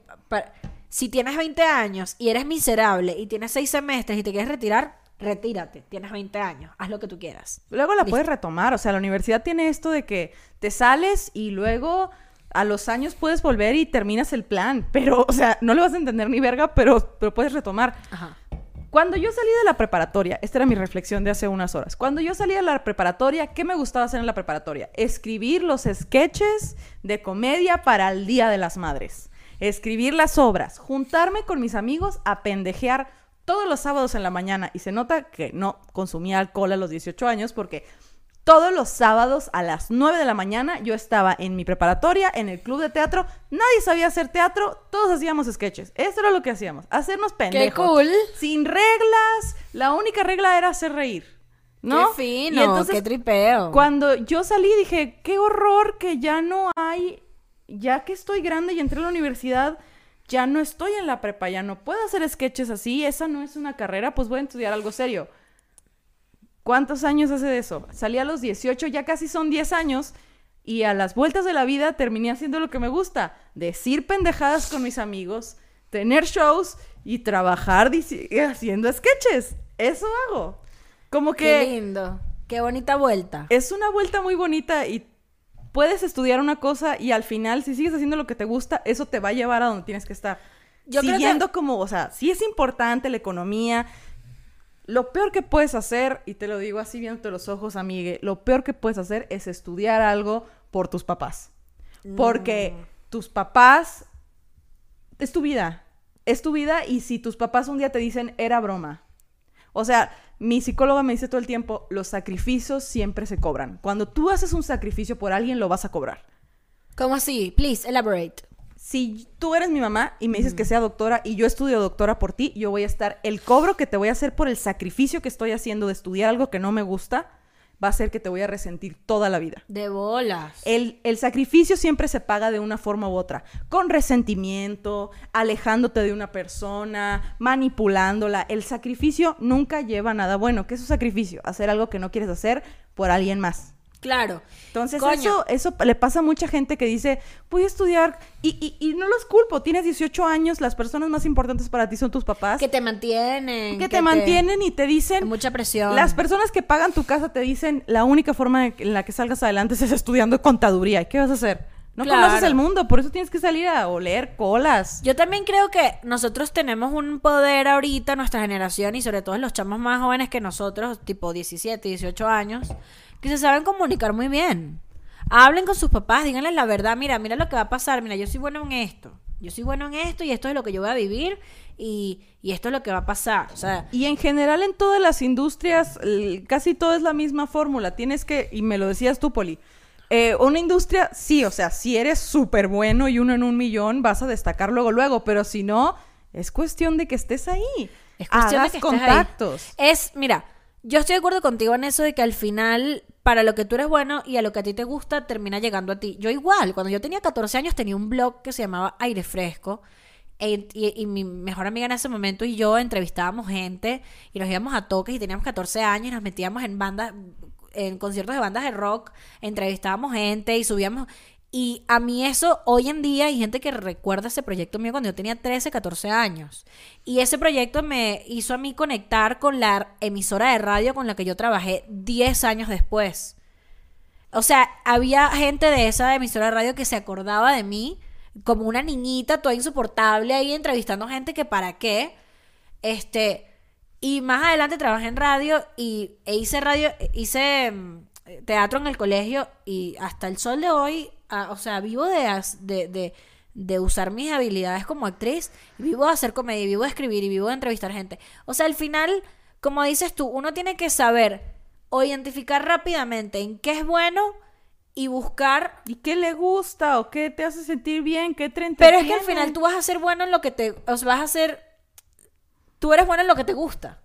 si tienes 20 años y eres miserable y tienes 6 semestres y te quieres retirar, retírate. Tienes 20 años, haz lo que tú quieras. Luego la Listo. puedes retomar, o sea, la universidad tiene esto de que te sales y luego a los años puedes volver y terminas el plan, pero, o sea, no le vas a entender ni verga, pero, pero puedes retomar. Ajá. Cuando yo salí de la preparatoria, esta era mi reflexión de hace unas horas. Cuando yo salí de la preparatoria, ¿qué me gustaba hacer en la preparatoria? Escribir los sketches de comedia para el Día de las Madres. Escribir las obras, juntarme con mis amigos a pendejear todos los sábados en la mañana. Y se nota que no consumía alcohol a los 18 años porque todos los sábados a las 9 de la mañana yo estaba en mi preparatoria, en el club de teatro. Nadie sabía hacer teatro, todos hacíamos sketches. Eso era lo que hacíamos, hacernos pendejos. cool. Sin reglas, la única regla era hacer reír. ¿No? Qué Y entonces, qué tripeo. Cuando yo salí dije, qué horror que ya no hay, ya que estoy grande y entré a la universidad, ya no estoy en la prepa, ya no puedo hacer sketches así, esa no es una carrera, pues voy a estudiar algo serio. ¿Cuántos años hace de eso? Salí a los 18, ya casi son 10 años, y a las vueltas de la vida terminé haciendo lo que me gusta, decir pendejadas con mis amigos, tener shows y trabajar haciendo sketches. Eso hago. Como Qué que lindo. Qué bonita vuelta. es una vuelta muy bonita y puedes estudiar una cosa y al final, si sigues haciendo lo que te gusta, eso te va a llevar a donde tienes que estar. Yo creo que- Siguiendo como, o sea, sí es importante la economía. Lo peor que puedes hacer, y te lo digo así viéndote los ojos, amigue, lo peor que puedes hacer es estudiar algo por tus papás. Porque tus papás es tu vida. Es tu vida y si tus papás un día te dicen era broma. O sea, mi psicóloga me dice todo el tiempo, los sacrificios siempre se cobran. Cuando tú haces un sacrificio por alguien, lo vas a cobrar. ¿Cómo así? Please, elaborate. Si tú eres mi mamá y me dices que sea doctora y yo estudio doctora por ti, yo voy a estar, el cobro que te voy a hacer por el sacrificio que estoy haciendo de estudiar algo que no me gusta, va a ser que te voy a resentir toda la vida. De bolas. El, el sacrificio siempre se paga de una forma u otra, con resentimiento, alejándote de una persona, manipulándola. El sacrificio nunca lleva a nada bueno. ¿Qué es un sacrificio? Hacer algo que no quieres hacer por alguien más. Claro. Entonces Coño. eso, eso le pasa a mucha gente que dice, voy a estudiar y, y- y no los culpo, tienes 18 años, las personas más importantes para ti son tus papás, Que te mantienen. que te mantienen y te dicen, Mucha presión. las personas que pagan tu casa te dicen, la única forma en la que salgas adelante es estudiando contaduría. ¿Y qué vas a hacer? No Claro. conoces el mundo, por eso tienes que salir a oler colas. Yo también creo que nosotros tenemos un poder ahorita, nuestra generación, y sobre todo los chamos más jóvenes que nosotros, tipo 17, 18 años, que se saben comunicar muy bien. Hablen con sus papás, díganles la verdad, mira, mira lo que va a pasar, mira, yo soy bueno en esto, yo soy bueno en esto y esto es lo que yo voy a vivir y, y esto es lo que va a pasar. O sea, Y en general en todas las industrias, casi todo es la misma fórmula. Tienes que, y me lo decías tú, Poli, eh, una industria, sí, o sea, si eres súper bueno y uno en un millón, vas a destacar luego, luego, pero si no, es cuestión de que estés ahí. Es cuestión Hagas de que estés ahí. contactos. Es, mira, yo estoy de acuerdo contigo en eso de que al final, para lo que tú eres bueno y a lo que a ti te gusta, termina llegando a ti. Yo igual, cuando yo tenía 14 años tenía un blog que se llamaba Aire Fresco. e- Y, y mi mejor amiga en ese momento y yo entrevistábamos gente y nos íbamos a toques y teníamos 14 años y nos metíamos en bandas, en conciertos de bandas de rock, entrevistábamos gente y subíamos. Y a mí eso, hoy en día hay gente que recuerda ese proyecto mío cuando yo tenía 13, 14 años. Y ese proyecto me hizo a mí conectar con la emisora de radio con la que yo trabajé 10 años después. O sea, había gente de esa emisora de radio que se acordaba de mí como una niñita toda insoportable ahí entrevistando gente que para qué. Este, y más adelante trabajé en radio y e hice radio, hice mm, teatro en el colegio y hasta el sol de hoy, o sea, vivo de, de, de, de usar mis habilidades como actriz, vivo de hacer comedia, vivo de escribir y vivo de entrevistar gente. O sea, al final, como dices tú, uno tiene que saber o identificar rápidamente en qué es bueno y buscar ¿Y qué le gusta o qué te hace sentir bien? ¿Qué te pero es que al final tú vas a ser bueno en lo que te. O sea, vas a ser. Tú eres bueno en lo que te gusta.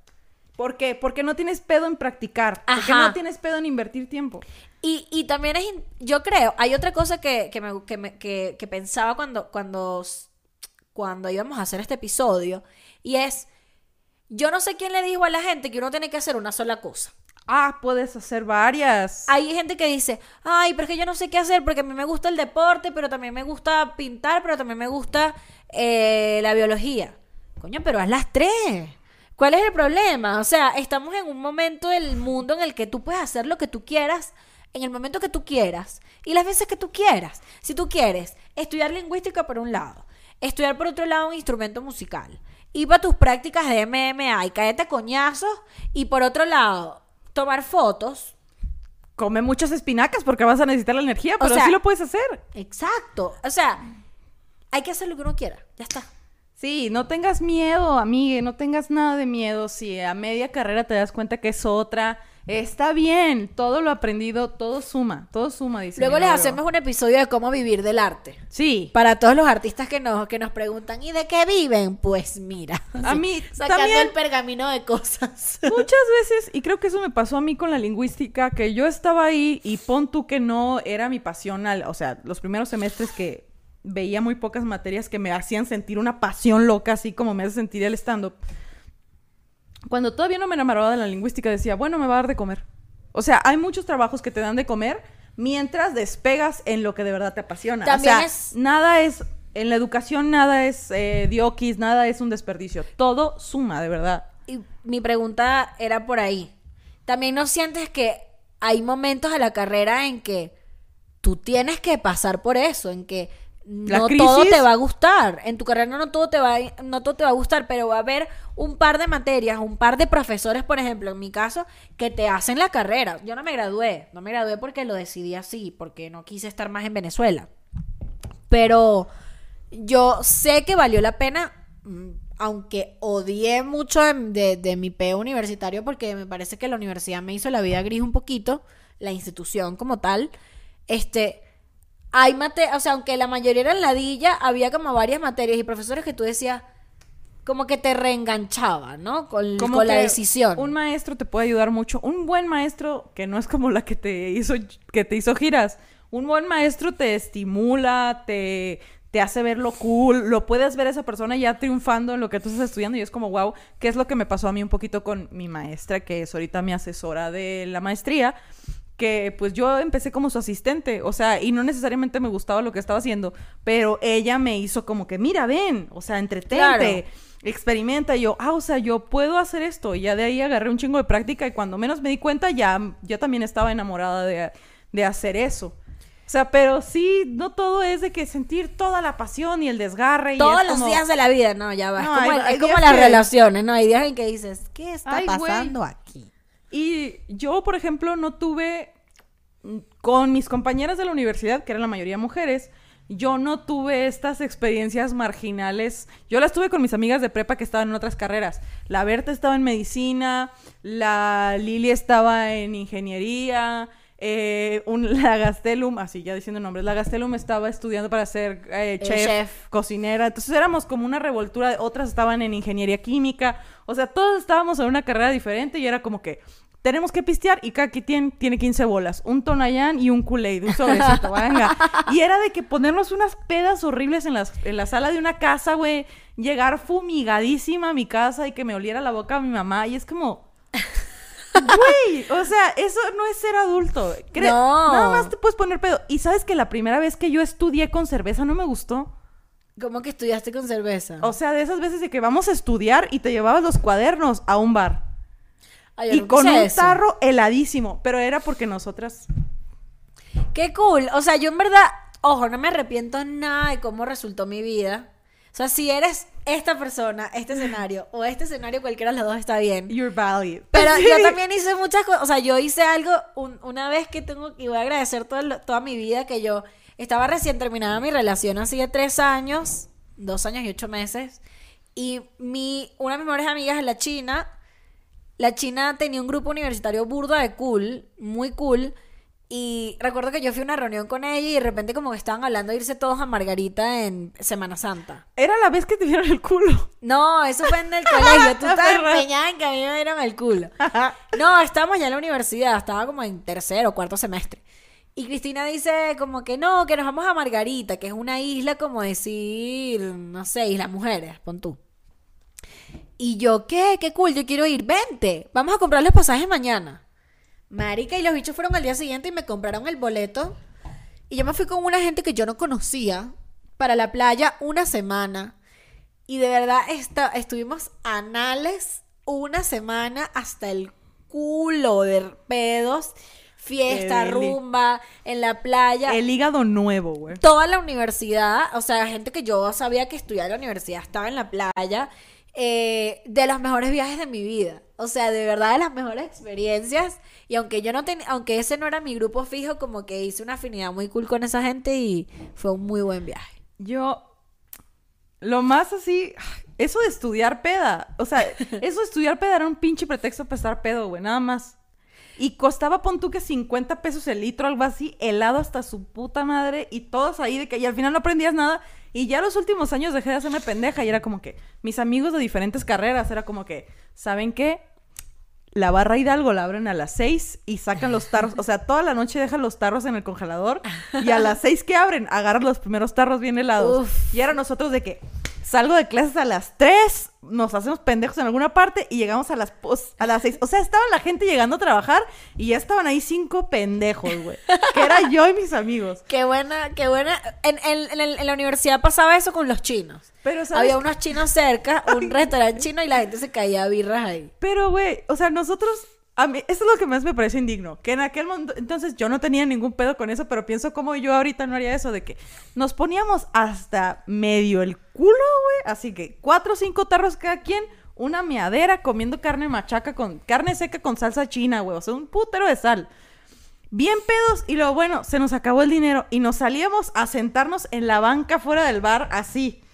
¿Por qué? Porque no tienes pedo en practicar. Porque Ajá. no tienes pedo en invertir tiempo. Y, y también es. Yo creo. Hay otra cosa que, que, me, que, me- que- que pensaba cuando, cuando, cuando íbamos a hacer este episodio. Y es. Yo no sé quién le dijo a la gente que uno tiene que hacer una sola cosa. Ah, puedes hacer varias. Hay gente que dice, ay, pero es que yo no sé qué hacer porque a mí me gusta el deporte, pero también me gusta pintar, pero también me gusta eh, la biología. Coño, pero haz las tres. ¿Cuál es el problema? O sea, estamos en un momento del mundo en el que tú puedes hacer lo que tú quieras en el momento que tú quieras y las veces que tú quieras. Si tú quieres estudiar lingüística por un lado, estudiar por otro lado un instrumento musical, ir para tus prácticas de MMA y caerte a coñazos y por otro lado tomar fotos, Come muchas espinacas porque vas a necesitar la energía, pero sea- sí lo puedes hacer. Exacto. O sea, hay que hacer lo que uno quiera. Ya está. Sí, no tengas miedo, amigue, no tengas nada de miedo. Si a media carrera te das cuenta que es otra, está bien. Todo lo aprendido, todo suma, todo suma, dice. Luego les hacemos un episodio de cómo vivir del arte. Sí. Para todos los artistas que nos, que nos preguntan, ¿y de qué viven? Pues mira. A mí Sacando también- el pergamino de cosas. Muchas veces, y creo que eso me pasó a mí con la lingüística, que yo estaba ahí y pon tú que no era mi pasión, al- o sea, los primeros semestres que veía muy pocas materias que me hacían sentir una pasión loca, así como me hace sentir el stand-up. Cuando todavía no me enamoraba de la lingüística, decía, bueno, me va a dar de comer. O sea, hay muchos trabajos que te dan de comer mientras despegas en lo que de verdad te apasiona. También o sea, es- nada es, en la educación nada es eh, diokis, nada es un desperdicio. Todo suma, de verdad. Y mi pregunta era por ahí. ¿También no sientes que hay momentos de la carrera en que tú tienes que pasar por eso? En que La no todo te va a gustar. En tu carrera no todo te va a, no todo te va a gustar, pero va a haber un par de materias, un par de profesores, por ejemplo, en mi caso, que te hacen la carrera. Yo no me gradué, no me gradué porque lo decidí así, porque no quise estar más en Venezuela. Pero yo sé que valió la pena, mm, aunque odié mucho de, de- de mi peo universitario, porque me parece que la universidad me hizo la vida gris un poquito, la institución como tal. Este, hay mate, o sea, aunque la mayoría eran ladilla, había como varias materias y profesores que tú decías, como que te reenganchaba, ¿no? Con, Como con la decisión. Un maestro te puede ayudar mucho. Un buen maestro, que no es como la que te hizo, que te hizo giras. Un buen maestro te estimula, te, te hace ver lo cool, lo puedes ver a esa persona ya triunfando en lo que tú estás estudiando y es como, wow, ¿qué es lo que me pasó a mí un poquito con mi maestra, que es ahorita mi asesora de la maestría? Que pues yo empecé como su asistente, o sea, y no necesariamente me gustaba lo que estaba haciendo, pero ella me hizo como que, mira, ven, o sea, entretente, Claro. experimenta, y yo, ah, o sea, yo puedo hacer esto, y ya de ahí agarré un chingo de práctica, y cuando menos me di cuenta, ya, yo también estaba enamorada de, de hacer eso. O sea, pero sí, no todo es de que sentir toda la pasión y el desgarre. y Todos es los como- días de la vida, no, ya va. No, es como, hay- hay es como días las que- relaciones, ¿no? Hay días en que dices, ¿qué está Ay, pasando aquí? Y yo, por ejemplo, no tuve mm, con mis compañeras de la universidad, que eran la mayoría mujeres, yo no tuve estas experiencias marginales. Yo las tuve con mis amigas de prepa que estaban en otras carreras. La Berta estaba en medicina, la Lili estaba en ingeniería, eh, un, la Gastelum, así ya diciendo nombres, la Gastelum estaba estudiando para ser eh, chef, chef. cocinera. Entonces éramos como una revoltura. Otras estaban en ingeniería química. O sea, todos estábamos en una carrera diferente y era como que tenemos que pistear y cada quien tiene 15 bolas. Un Tonayán y un Kool-Aid, un sobrecito, venga. Y era de que ponernos unas pedas horribles en, las, en la sala de una casa, güey. Llegar fumigadísima a mi casa y que me oliera la boca a mi mamá. Y es como... Güey, o sea, eso no es ser adulto. Cre- No. Nada más te puedes poner pedo. Y sabes que la primera vez que yo estudié con cerveza no me gustó. ¿Cómo que estudiaste con cerveza? O sea, de esas veces de que vamos a estudiar y te llevabas los cuadernos a un bar. Ay, yo Y con un eso. tarro heladísimo. Pero era porque nosotras. Qué cool. O sea, yo en verdad, ojo, no me arrepiento nada de cómo resultó mi vida. O sea, si eres esta persona, este escenario o este escenario, cualquiera de los dos está bien. You're valid. Pero yo también hice muchas cosas. O sea, yo hice algo un- una vez que tengo y voy a agradecer todo lo- toda mi vida que yo estaba recién terminada mi relación así de tres años, dos años y ocho meses. Y mi, una de mis mejores amigas es la China. La China tenía un grupo universitario burdo de cool, muy cool. Y recuerdo que yo fui a una reunión con ella y de repente como que estaban hablando de irse todos a Margarita en Semana Santa. Era la vez que te vieron el culo. No, eso fue en el colegio. Tú perra. empeñada en que a mí me dieron el culo. No, estábamos ya en la universidad, estaba como en tercero o cuarto semestre. Y Cristina dice como que no, que nos vamos a Margarita, que es una isla como decir, no sé, Isla Mujeres, pon tú. Y yo, ¿qué? Qué cool, yo quiero ir, vente, vamos a comprar los pasajes mañana. Marica, y los bichos fueron al día siguiente y me compraron el boleto. Y yo me fui con una gente que yo no conocía para la playa una semana. Y de verdad esta- estuvimos anales una semana hasta el culo de pedos, fiesta, rumba, en la playa. El hígado nuevo, güey. Toda la universidad, o sea, gente que yo sabía que estudiaba en la universidad estaba en la playa. Eh, de los mejores viajes de mi vida. O sea, de verdad de las mejores experiencias. Y aunque yo no tenía, aunque ese no era mi grupo fijo, como que hice una afinidad muy cool con esa gente y fue un muy buen viaje. Yo. Lo más así. Eso de estudiar peda. O sea, eso de estudiar peda era un pinche pretexto para estar pedo, güey. Nada más. Y costaba, pon tú que 50 pesos el litro, algo así, helado hasta su puta madre. Y todos ahí de que. Y al final no aprendías nada. Y ya los últimos años dejé de hacerme pendeja. Y era como que. Mis amigos de diferentes carreras. Era como que. ¿Saben qué? La barra Hidalgo la abren a las 6 y sacan los tarros. O sea, toda la noche dejan los tarros en el congelador. Y a las 6 que abren, agarran los primeros tarros bien helados. Uf. Y ahora nosotros de que salgo de clases a las 3, nos hacemos pendejos en alguna parte y llegamos a las, pos- a las 6. O sea, estaba la gente llegando a trabajar y ya estaban ahí cinco pendejos, güey. Que era yo y mis amigos. Qué buena, qué buena. En, en- en en la universidad pasaba eso con los chinos. Pero, ¿sabes? Había unos chinos cerca, un restaurante chino y la gente se caía a birras ahí. Pero, güey, o sea, nosotros. A mí, eso es lo que más me parece indigno. Que en aquel momento. Entonces, yo no tenía ningún pedo con eso, pero pienso como yo ahorita no haría eso de que nos poníamos hasta medio el culo, güey. Así que cuatro o cinco tarros cada quien, una meadera comiendo carne machaca con. carne seca con salsa china, güey. O sea, un putero de sal. Bien pedos, y luego, bueno, se nos acabó el dinero y nos salíamos a sentarnos en la banca fuera del bar, así.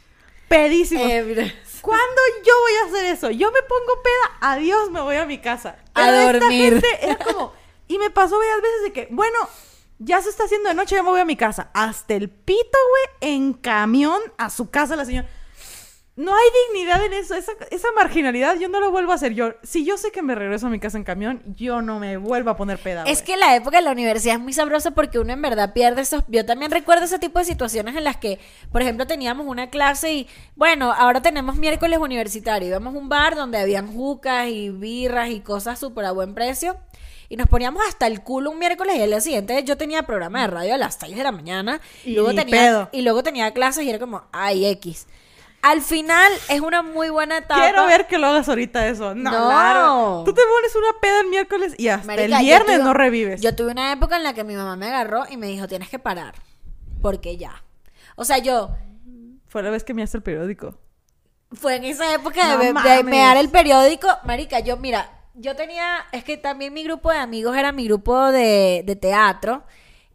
Pedísimos. Eh. ¿Cuándo yo voy a hacer eso? Yo me pongo peda, adiós, me voy a mi casa. A Pero esta dormir. gente era como, y me pasó varias veces de que, bueno, ya se está haciendo de noche, ya me voy a mi casa. Hasta el pito, güey, en camión a su casa la señora. No hay dignidad en eso, esa, esa marginalidad yo no lo vuelvo a hacer. Yo, si yo sé que me regreso a mi casa en camión, yo no me vuelvo a poner peda. Es que la época de la universidad es muy sabrosa porque uno en verdad pierde esos... Yo también recuerdo ese tipo de situaciones en las que, por ejemplo, teníamos una clase y, bueno, ahora tenemos miércoles universitario. Íbamos a un bar donde habían jucas y birras y cosas súper a buen precio. Y nos poníamos hasta el culo un miércoles y el día siguiente yo tenía programa de radio a las 6 de la mañana. Y, luego, tenía, pedo. y luego tenía clases y era como, ay, X. Al final es una muy buena etapa. Quiero ver que lo hagas ahorita eso. No, No. claro. Tú te pones una peda el miércoles y hasta Marica, el viernes tuve- no revives. Yo tuve una época en la que mi mamá me agarró y me dijo, tienes que parar. Porque ya. O sea, yo, Fue la vez que me el periódico. fue en esa época de, No de mear el periódico. Marica, yo, mira, yo tenía, es que también mi grupo de amigos era mi grupo de, de teatro,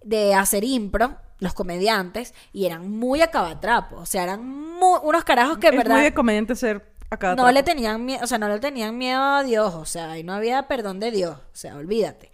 de hacer impro, los comediantes, y eran muy acabatrapos. O sea, eran mu- unos carajos que es verdad muy de comediante ser acá. no le tenían miedo, o sea, no le tenían miedo a Dios, o sea, y no había perdón de Dios, o sea, olvídate.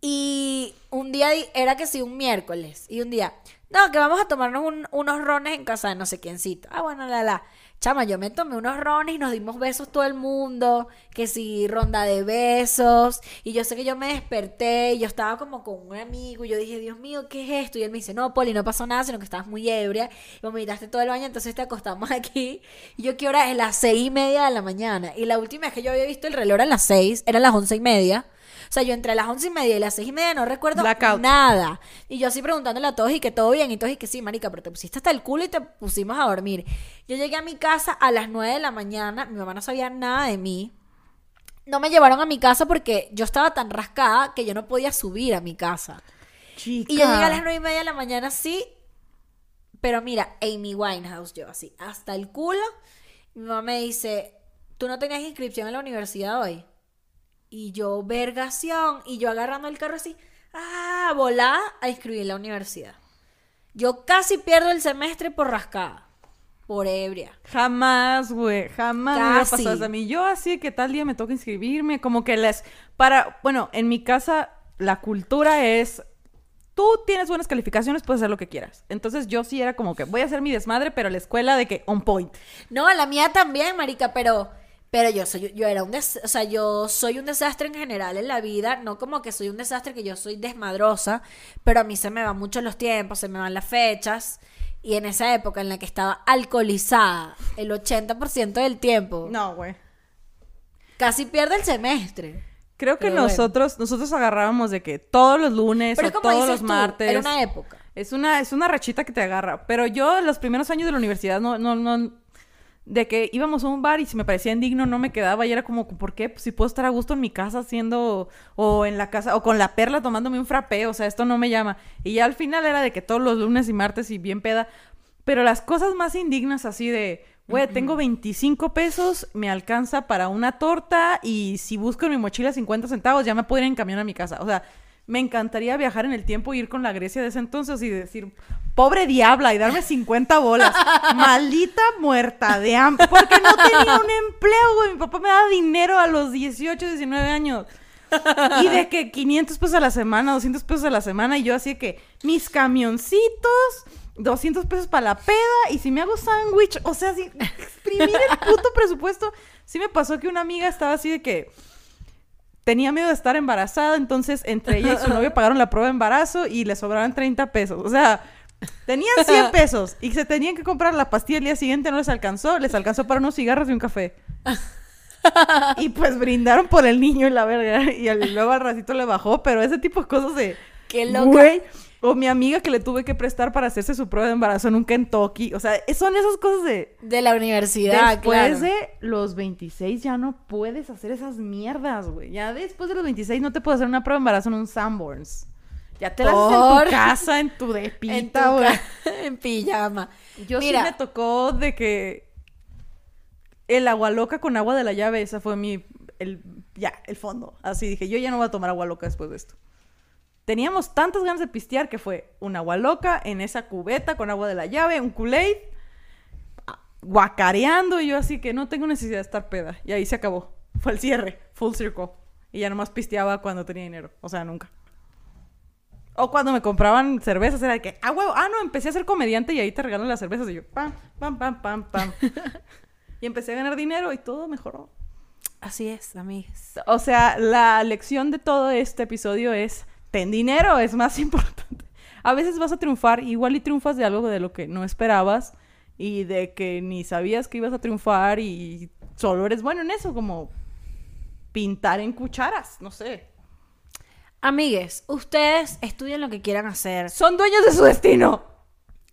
Y un día era que sí, un miércoles. Y un día, no, que vamos a tomarnos un- unos rones en casa de no sé quiéncito. Ah, bueno, la, la. Chama, yo me tomé unos rones y nos dimos besos todo el mundo. Que sí, ronda de besos. Y yo sé que yo me desperté y yo estaba como con un amigo. Y yo dije, Dios mío, ¿qué es esto? Y él me dice, no, Poli, no pasó nada, sino que estabas muy ebria. Y vomitaste todo el baño, entonces te acostamos aquí. Y yo, ¿qué hora es? Las seis y media de la mañana. Y la última vez que yo había visto el reloj eran las seis, eran las once y media. O sea, yo entre las once y media y las seis y media no recuerdo Blackout. nada. Y yo así preguntándole a todos y que todo bien. Y todos y que sí, marica, pero te pusiste hasta el culo y te pusimos a dormir. Yo llegué a mi casa a las nueve de la mañana. Mi mamá no sabía nada de mí. No me llevaron a mi casa porque yo estaba tan rascada que yo no podía subir a mi casa. Chica. Y yo llegué a las nueve y media de la mañana así. Pero mira, Amy Winehouse, yo así, hasta el culo. Mi mamá me dice, ¿tú no tenías inscripción en la universidad hoy? Y yo, vergación. Y yo agarrando el carro así, ah, volá a inscribir en la universidad. Yo casi pierdo el semestre por rascada. Por ebria. Jamás, güey, jamás me hubiera pasado eso a mí. Yo así que tal día me toca inscribirme, como que les... Para, bueno, en mi casa la cultura es... Tú tienes buenas calificaciones, puedes hacer lo que quieras. Entonces yo sí era como que voy a hacer mi desmadre, pero la escuela de que on point. No, la mía también, marica, pero pero yo soy yo era un des- o sea, yo soy un desastre en general en la vida, no como que soy un desastre que yo soy desmadrosa, pero a mí se me van mucho los tiempos, se me van las fechas y en esa época en la que estaba alcoholizada el 80% del tiempo, No, güey. casi pierdo el semestre. Creo que Pero bueno. nosotros, nosotros agarrábamos de que todos los lunes Pero o es como todos dices los tú, martes. era una época. Es una, es una rachita que te agarra. Pero yo, los primeros años de la universidad, no, no, no. De que íbamos a un bar y si me parecía indigno, no me quedaba. Y era como, ¿por qué? Pues si puedo estar a gusto en mi casa haciendo. O en la casa. O con la perla tomándome un frappé. O sea, esto no me llama. Y ya al final era de que todos los lunes y martes y bien peda. Pero las cosas más indignas así de. Güey, tengo 25 pesos, me alcanza para una torta y si busco en mi mochila 50 centavos ya me puedo ir en camión a mi casa. O sea, me encantaría viajar en el tiempo y ir con la Grecia de ese entonces y decir, pobre diabla, y darme 50 bolas. Maldita muerta de hambre. Porque no tenía un empleo, güey. Mi papá me daba dinero a los 18, 19 años. Y de que 500 pesos a la semana, 200 pesos a la semana. Y yo así de que mis camioncitos, 200 pesos para la peda. Y si me hago sándwich, o sea, si exprimir el puto presupuesto. Sí me pasó que una amiga estaba así de que tenía miedo de estar embarazada. Entonces, entre ella y su novio pagaron la prueba de embarazo y le sobraban 30 pesos. O sea, tenían 100 pesos y se tenían que comprar la pastilla el día siguiente. No les alcanzó. Les alcanzó para unos cigarros y un café. Y pues brindaron por el niño y la verga. Y al- luego al ratito le bajó, pero ese tipo de cosas de. Qué loca. Güey. O mi amiga que le tuve que prestar para hacerse su prueba de embarazo en un Kentucky. O sea, son esas cosas de. De la universidad, después claro. de los 26 ya no puedes hacer esas mierdas, güey. Ya después de los 26 no te puedes hacer una prueba de embarazo en un Sanborns. Ya te la haces en tu casa, en tu en, tu depita, ca- en pijama. Yo Mira, sí me tocó de que el agua loca con agua de la llave, esa fue mi, el, ya, el fondo. Así dije, yo ya no voy a tomar agua loca después de esto. Teníamos tantas ganas de pistear que fue un agua loca en esa cubeta con agua de la llave, un Kool-Aid, ah, guacareando y yo así que no tengo necesidad de estar peda. Y ahí se acabó. Fue el cierre, full circle. Y ya nomás pisteaba cuando tenía dinero, o sea, nunca. O cuando me compraban cervezas era de que, ah, huevo, ah, no, empecé a ser comediante y ahí te regalan las cervezas y yo, pam, pam, pam, pam, pam. y empecé a ganar dinero y todo mejoró. Así es, amigas. O sea, la lección de todo este episodio es, ten dinero, es más importante. A veces vas a triunfar, igual y triunfas de algo de lo que no esperabas y de que ni sabías que ibas a triunfar y solo eres bueno en eso, como pintar en cucharas, no sé. Amigues, ustedes estudien lo que quieran hacer. Son dueños de su destino.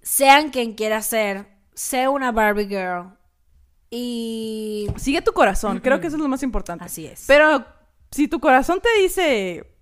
Sean quien quiera ser. Sé una Barbie Girl. Y... Sigue tu corazón, creo que eso es lo más importante. Así es. Pero si tu corazón te dice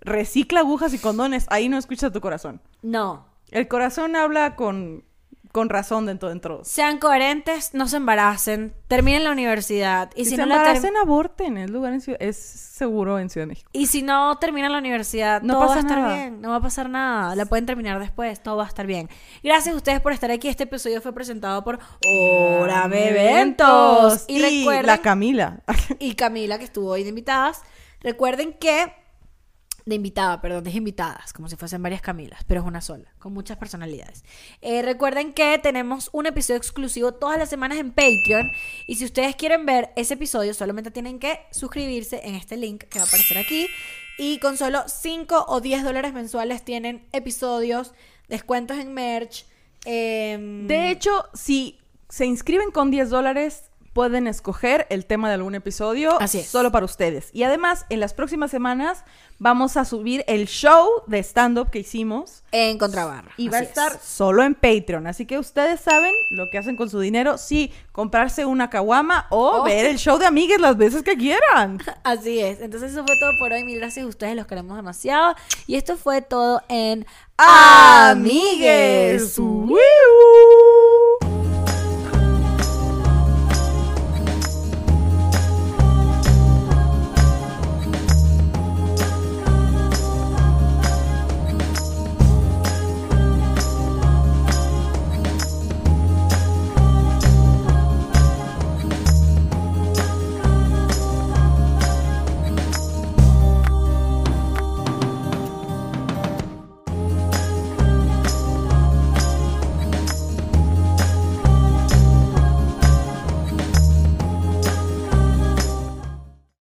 recicla agujas y condones, ahí no escuchas a tu corazón. No. El corazón habla con, con razón dentro dentro. Sean coherentes, no se embaracen, terminen la universidad. Y si si, se no la embaracen, aborten. Es, lugar en Ciudad- es seguro en Ciudad de México. y si no terminan la universidad, No todo va a estar nada. bien. No va a pasar nada. La pueden terminar después. Todo va a estar bien. Gracias a ustedes por estar aquí. Este episodio fue presentado por Hora Eventos. Y, recuerden... la Camila. y Camila, que estuvo hoy de invitadas. Recuerden que de invitada, perdón, de invitadas, como si fuesen varias Camilas, pero es una sola, con muchas personalidades. Eh, recuerden que tenemos un episodio exclusivo todas las semanas en Patreon y si ustedes quieren ver ese episodio solamente tienen que suscribirse en este link que va a aparecer aquí y con solo 5 o 10 dólares mensuales tienen episodios, descuentos en merch. em, De hecho, si se inscriben con 10 dólares, pueden escoger el tema de algún episodio Así es. solo para ustedes. Y además, en las próximas semanas vamos a subir el show de stand-up que hicimos. en Contrabarra. Y va a es. estar solo en Patreon. Así que ustedes saben lo que hacen con su dinero. Sí, comprarse una caguama o Oh. ver el show de amigues las veces que quieran. Así es. Entonces eso fue todo por hoy. Mil gracias a ustedes, los queremos demasiado. Y esto fue todo en Amigues.